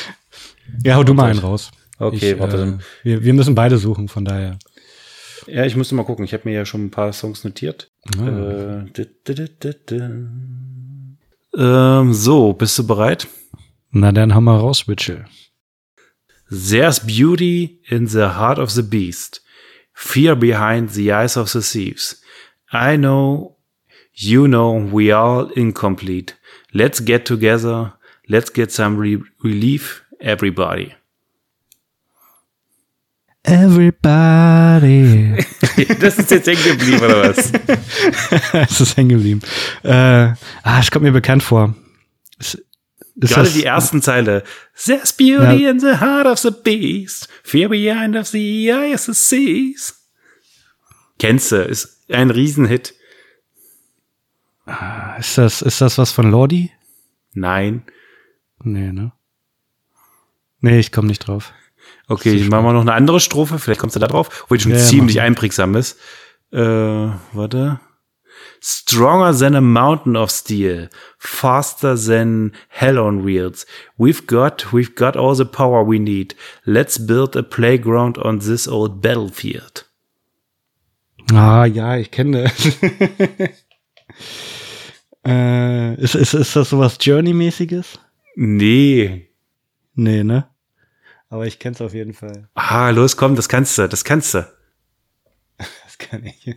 Ja, hau du mal einen raus. Okay, ich, warte äh, dann. wir, wir müssen beide suchen, von daher. Ja, ich musste mal gucken. Ich habe mir ja schon ein paar Songs notiert. Ah. Äh. Ähm, so, bist du bereit? Na dann hau mal raus, Witchell. There's beauty in the heart of the beast, fear behind the eyes of the thieves. I know, you know, we are incomplete. Let's get together. Let's get some re relief, everybody. Everybody. das ist jetzt hängen geblieben, oder was? es ist hängen geblieben. Äh, ah, es kommt mir bekannt vor. Ist, ist Gerade das- die ersten Zeile. There's beauty in the heart of the beast, fear behind of the eyes of the seas. Kennst du, ist ein Riesenhit. Ist das, ist das was von Lordi? Nein. Nee, ne? Nee, ich komme nicht drauf. Okay, ich mache mal noch eine andere Strophe, vielleicht kommst du da drauf, obwohl die schon Ja, ziemlich einprägsam ist. Äh, warte. Stronger than a mountain of steel, faster than hell on wheels. We've got, we've got all the power we need. Let's build a playground on this old battlefield. Ah, ja, ich kenne. äh, ist, ist, ist das sowas Journey-mäßiges? Nee. Nee, ne? Aber ich kenn's auf jeden Fall. Ah, los, komm, das kannst du, das kannst du. Das kann ich.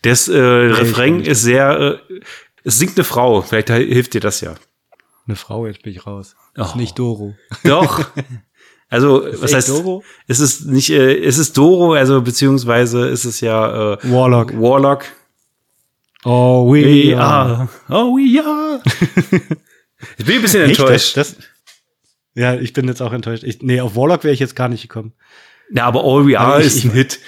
Das äh, ich Refrain ist sehr, äh, es singt eine Frau, vielleicht hilft dir das ja. Eine Frau, jetzt bin ich raus. Oh. Ist nicht Doro. Doch. Also, was echt heißt, Doro? es ist nicht, äh, es ist Doro, also beziehungsweise ist es ja äh, Warlock. Warlock. Oh, we, We are. are. Oh, we are. ich bin ein bisschen Echt? enttäuscht. Das, das, ja, ich bin jetzt auch enttäuscht. Ich, nee, auf Warlock wäre ich jetzt gar nicht gekommen. ja, aber All We Are ich- ist ein Hit.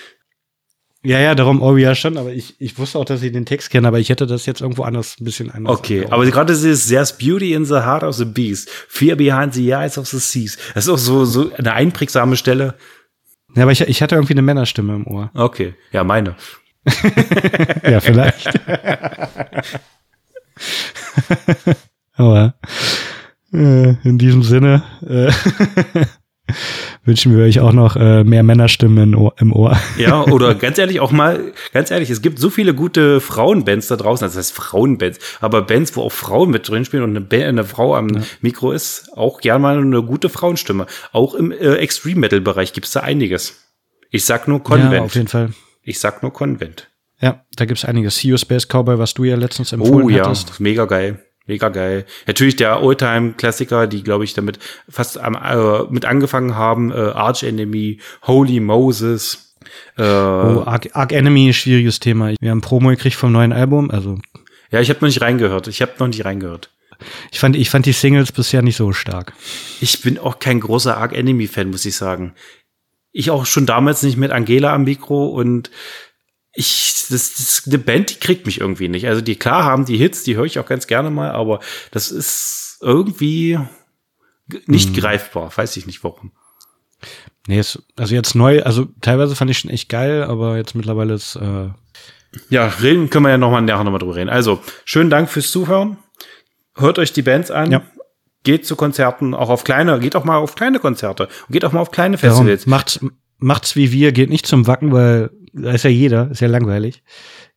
Ja, ja, darum, oh ja, schon, aber ich, ich wusste auch, dass ich den Text kenne, aber ich hätte das jetzt irgendwo anders, ein bisschen anders. Okay, eingeordnet. aber gerade dieses There's beauty in the heart of the beast, fear behind the eyes of the seas. Das ist auch so, so eine einprägsame Stelle. Ja, aber ich, ich hatte irgendwie eine Männerstimme im Ohr. Okay, ja, meine. Ja, vielleicht. aber äh, in diesem Sinne äh, wünschen wir euch auch noch äh, mehr Männerstimmen im Ohr. Im Ohr. Ja, oder ganz ehrlich, auch mal, ganz ehrlich, es gibt so viele gute Frauenbands da draußen, also das heißt Frauenbands, aber Bands, wo auch Frauen mit drin spielen und eine, Ba- eine Frau am Mikro ist, auch gerne mal eine gute Frauenstimme. Auch im äh, Extreme Metal Bereich gibt's da einiges. Ich sag nur Ja, Convent. auf jeden Fall. Ich sag nur Convent. Ja, da gibt's einiges. See You Space Cowboy, was du ja letztens empfohlen Oh ja, hattest. mega geil. Mega geil. Natürlich der Oldtime-Klassiker, die, glaube ich, damit fast am, äh, mit angefangen haben. Äh, Arch Enemy, Holy Moses. Äh, Oh, Arc, Arc Enemy, schwieriges Thema. Wir haben Promo gekriegt vom neuen Album. Also Ja, ich habe noch nicht reingehört. Ich habe noch nicht reingehört. ich fand, ich fand die Singles bisher nicht so stark. Ich bin auch kein großer Arc Enemy Fan, muss ich sagen. Ich auch schon damals nicht mit Angela am Mikro und ich, das, das, eine Band, die kriegt mich irgendwie nicht. Also die, klar haben die Hits, die höre ich auch ganz gerne mal, aber das ist irgendwie nicht hm. greifbar. Weiß ich nicht warum. Nee, ist, also jetzt neu, also teilweise fand ich schon echt geil, aber jetzt mittlerweile ist, äh Ja, reden können wir ja nochmal nachher nochmal drüber reden. Also, schönen Dank fürs Zuhören. Hört euch die Bands an. Ja. Geht zu Konzerten, auch auf kleine, geht auch mal auf kleine Konzerte. Geht auch mal auf kleine Festivals. Darum macht's, macht's wie wir, geht nicht zum Wacken, weil da ist ja jeder, ist ja langweilig.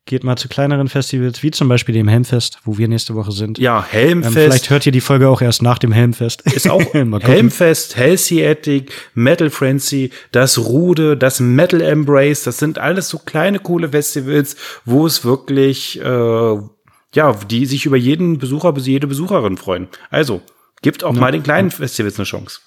Geht mal zu kleineren Festivals, wie zum Beispiel dem Helmfest, wo wir nächste Woche sind. Ja, Helmfest. Ähm, vielleicht hört ihr die Folge auch erst nach dem Helmfest. Ist auch Helmfest, Hellseatic, Metal Frenzy, das Rude, das Metal Embrace. Das sind alles so kleine, coole Festivals, wo es wirklich, äh, ja, die sich über jeden Besucher, bis jede Besucherin freuen. Also, gibt auch ja. mal den kleinen Festivals eine Chance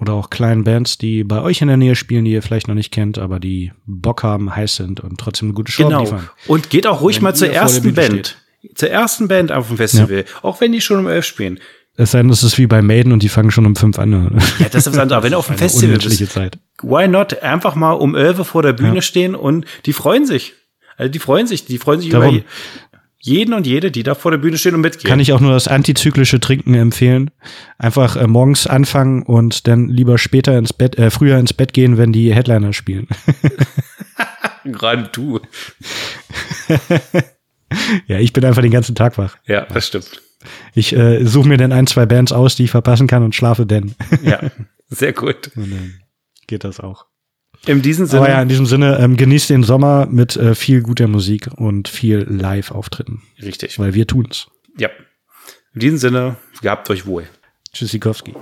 oder auch kleinen Bands, die bei euch in der Nähe spielen, die ihr vielleicht noch nicht kennt, aber die Bock haben, heiß sind und trotzdem eine gute Show genau. liefern. Und geht auch ruhig wenn mal zur ersten Band. Steht. Zur ersten Band auf dem Festival, ja. auch wenn die schon um elf spielen. Es sei denn, es ist wie bei Maiden und die fangen schon um fünf an. Ja, das ist was anderes. Aber wenn du auf dem Festival bist, Zeit. why not? Einfach mal um elf vor der Bühne ja. stehen und die freuen sich. Also die freuen sich, die freuen sich Darum. über jeden und jede, die da vor der Bühne stehen und mitgehen. Kann ich auch nur das antizyklische Trinken empfehlen. Einfach äh, morgens anfangen und dann lieber später ins Bett, äh, früher ins Bett gehen, wenn die Headliner spielen. Gerade du. ja, ich bin einfach den ganzen Tag wach. Ja, das stimmt. Ich äh, suche mir dann ein, zwei Bands aus, die ich verpassen kann und schlafe dann. ja, sehr gut. Und dann geht das auch. In diesem Sinne. Aber ja, in diesem Sinne, ähm, genießt den Sommer mit äh, viel guter Musik und viel Live-Auftritten. Richtig. Weil wir tun's. Ja. In diesem Sinne, gehabt euch wohl. Tschüssikowski.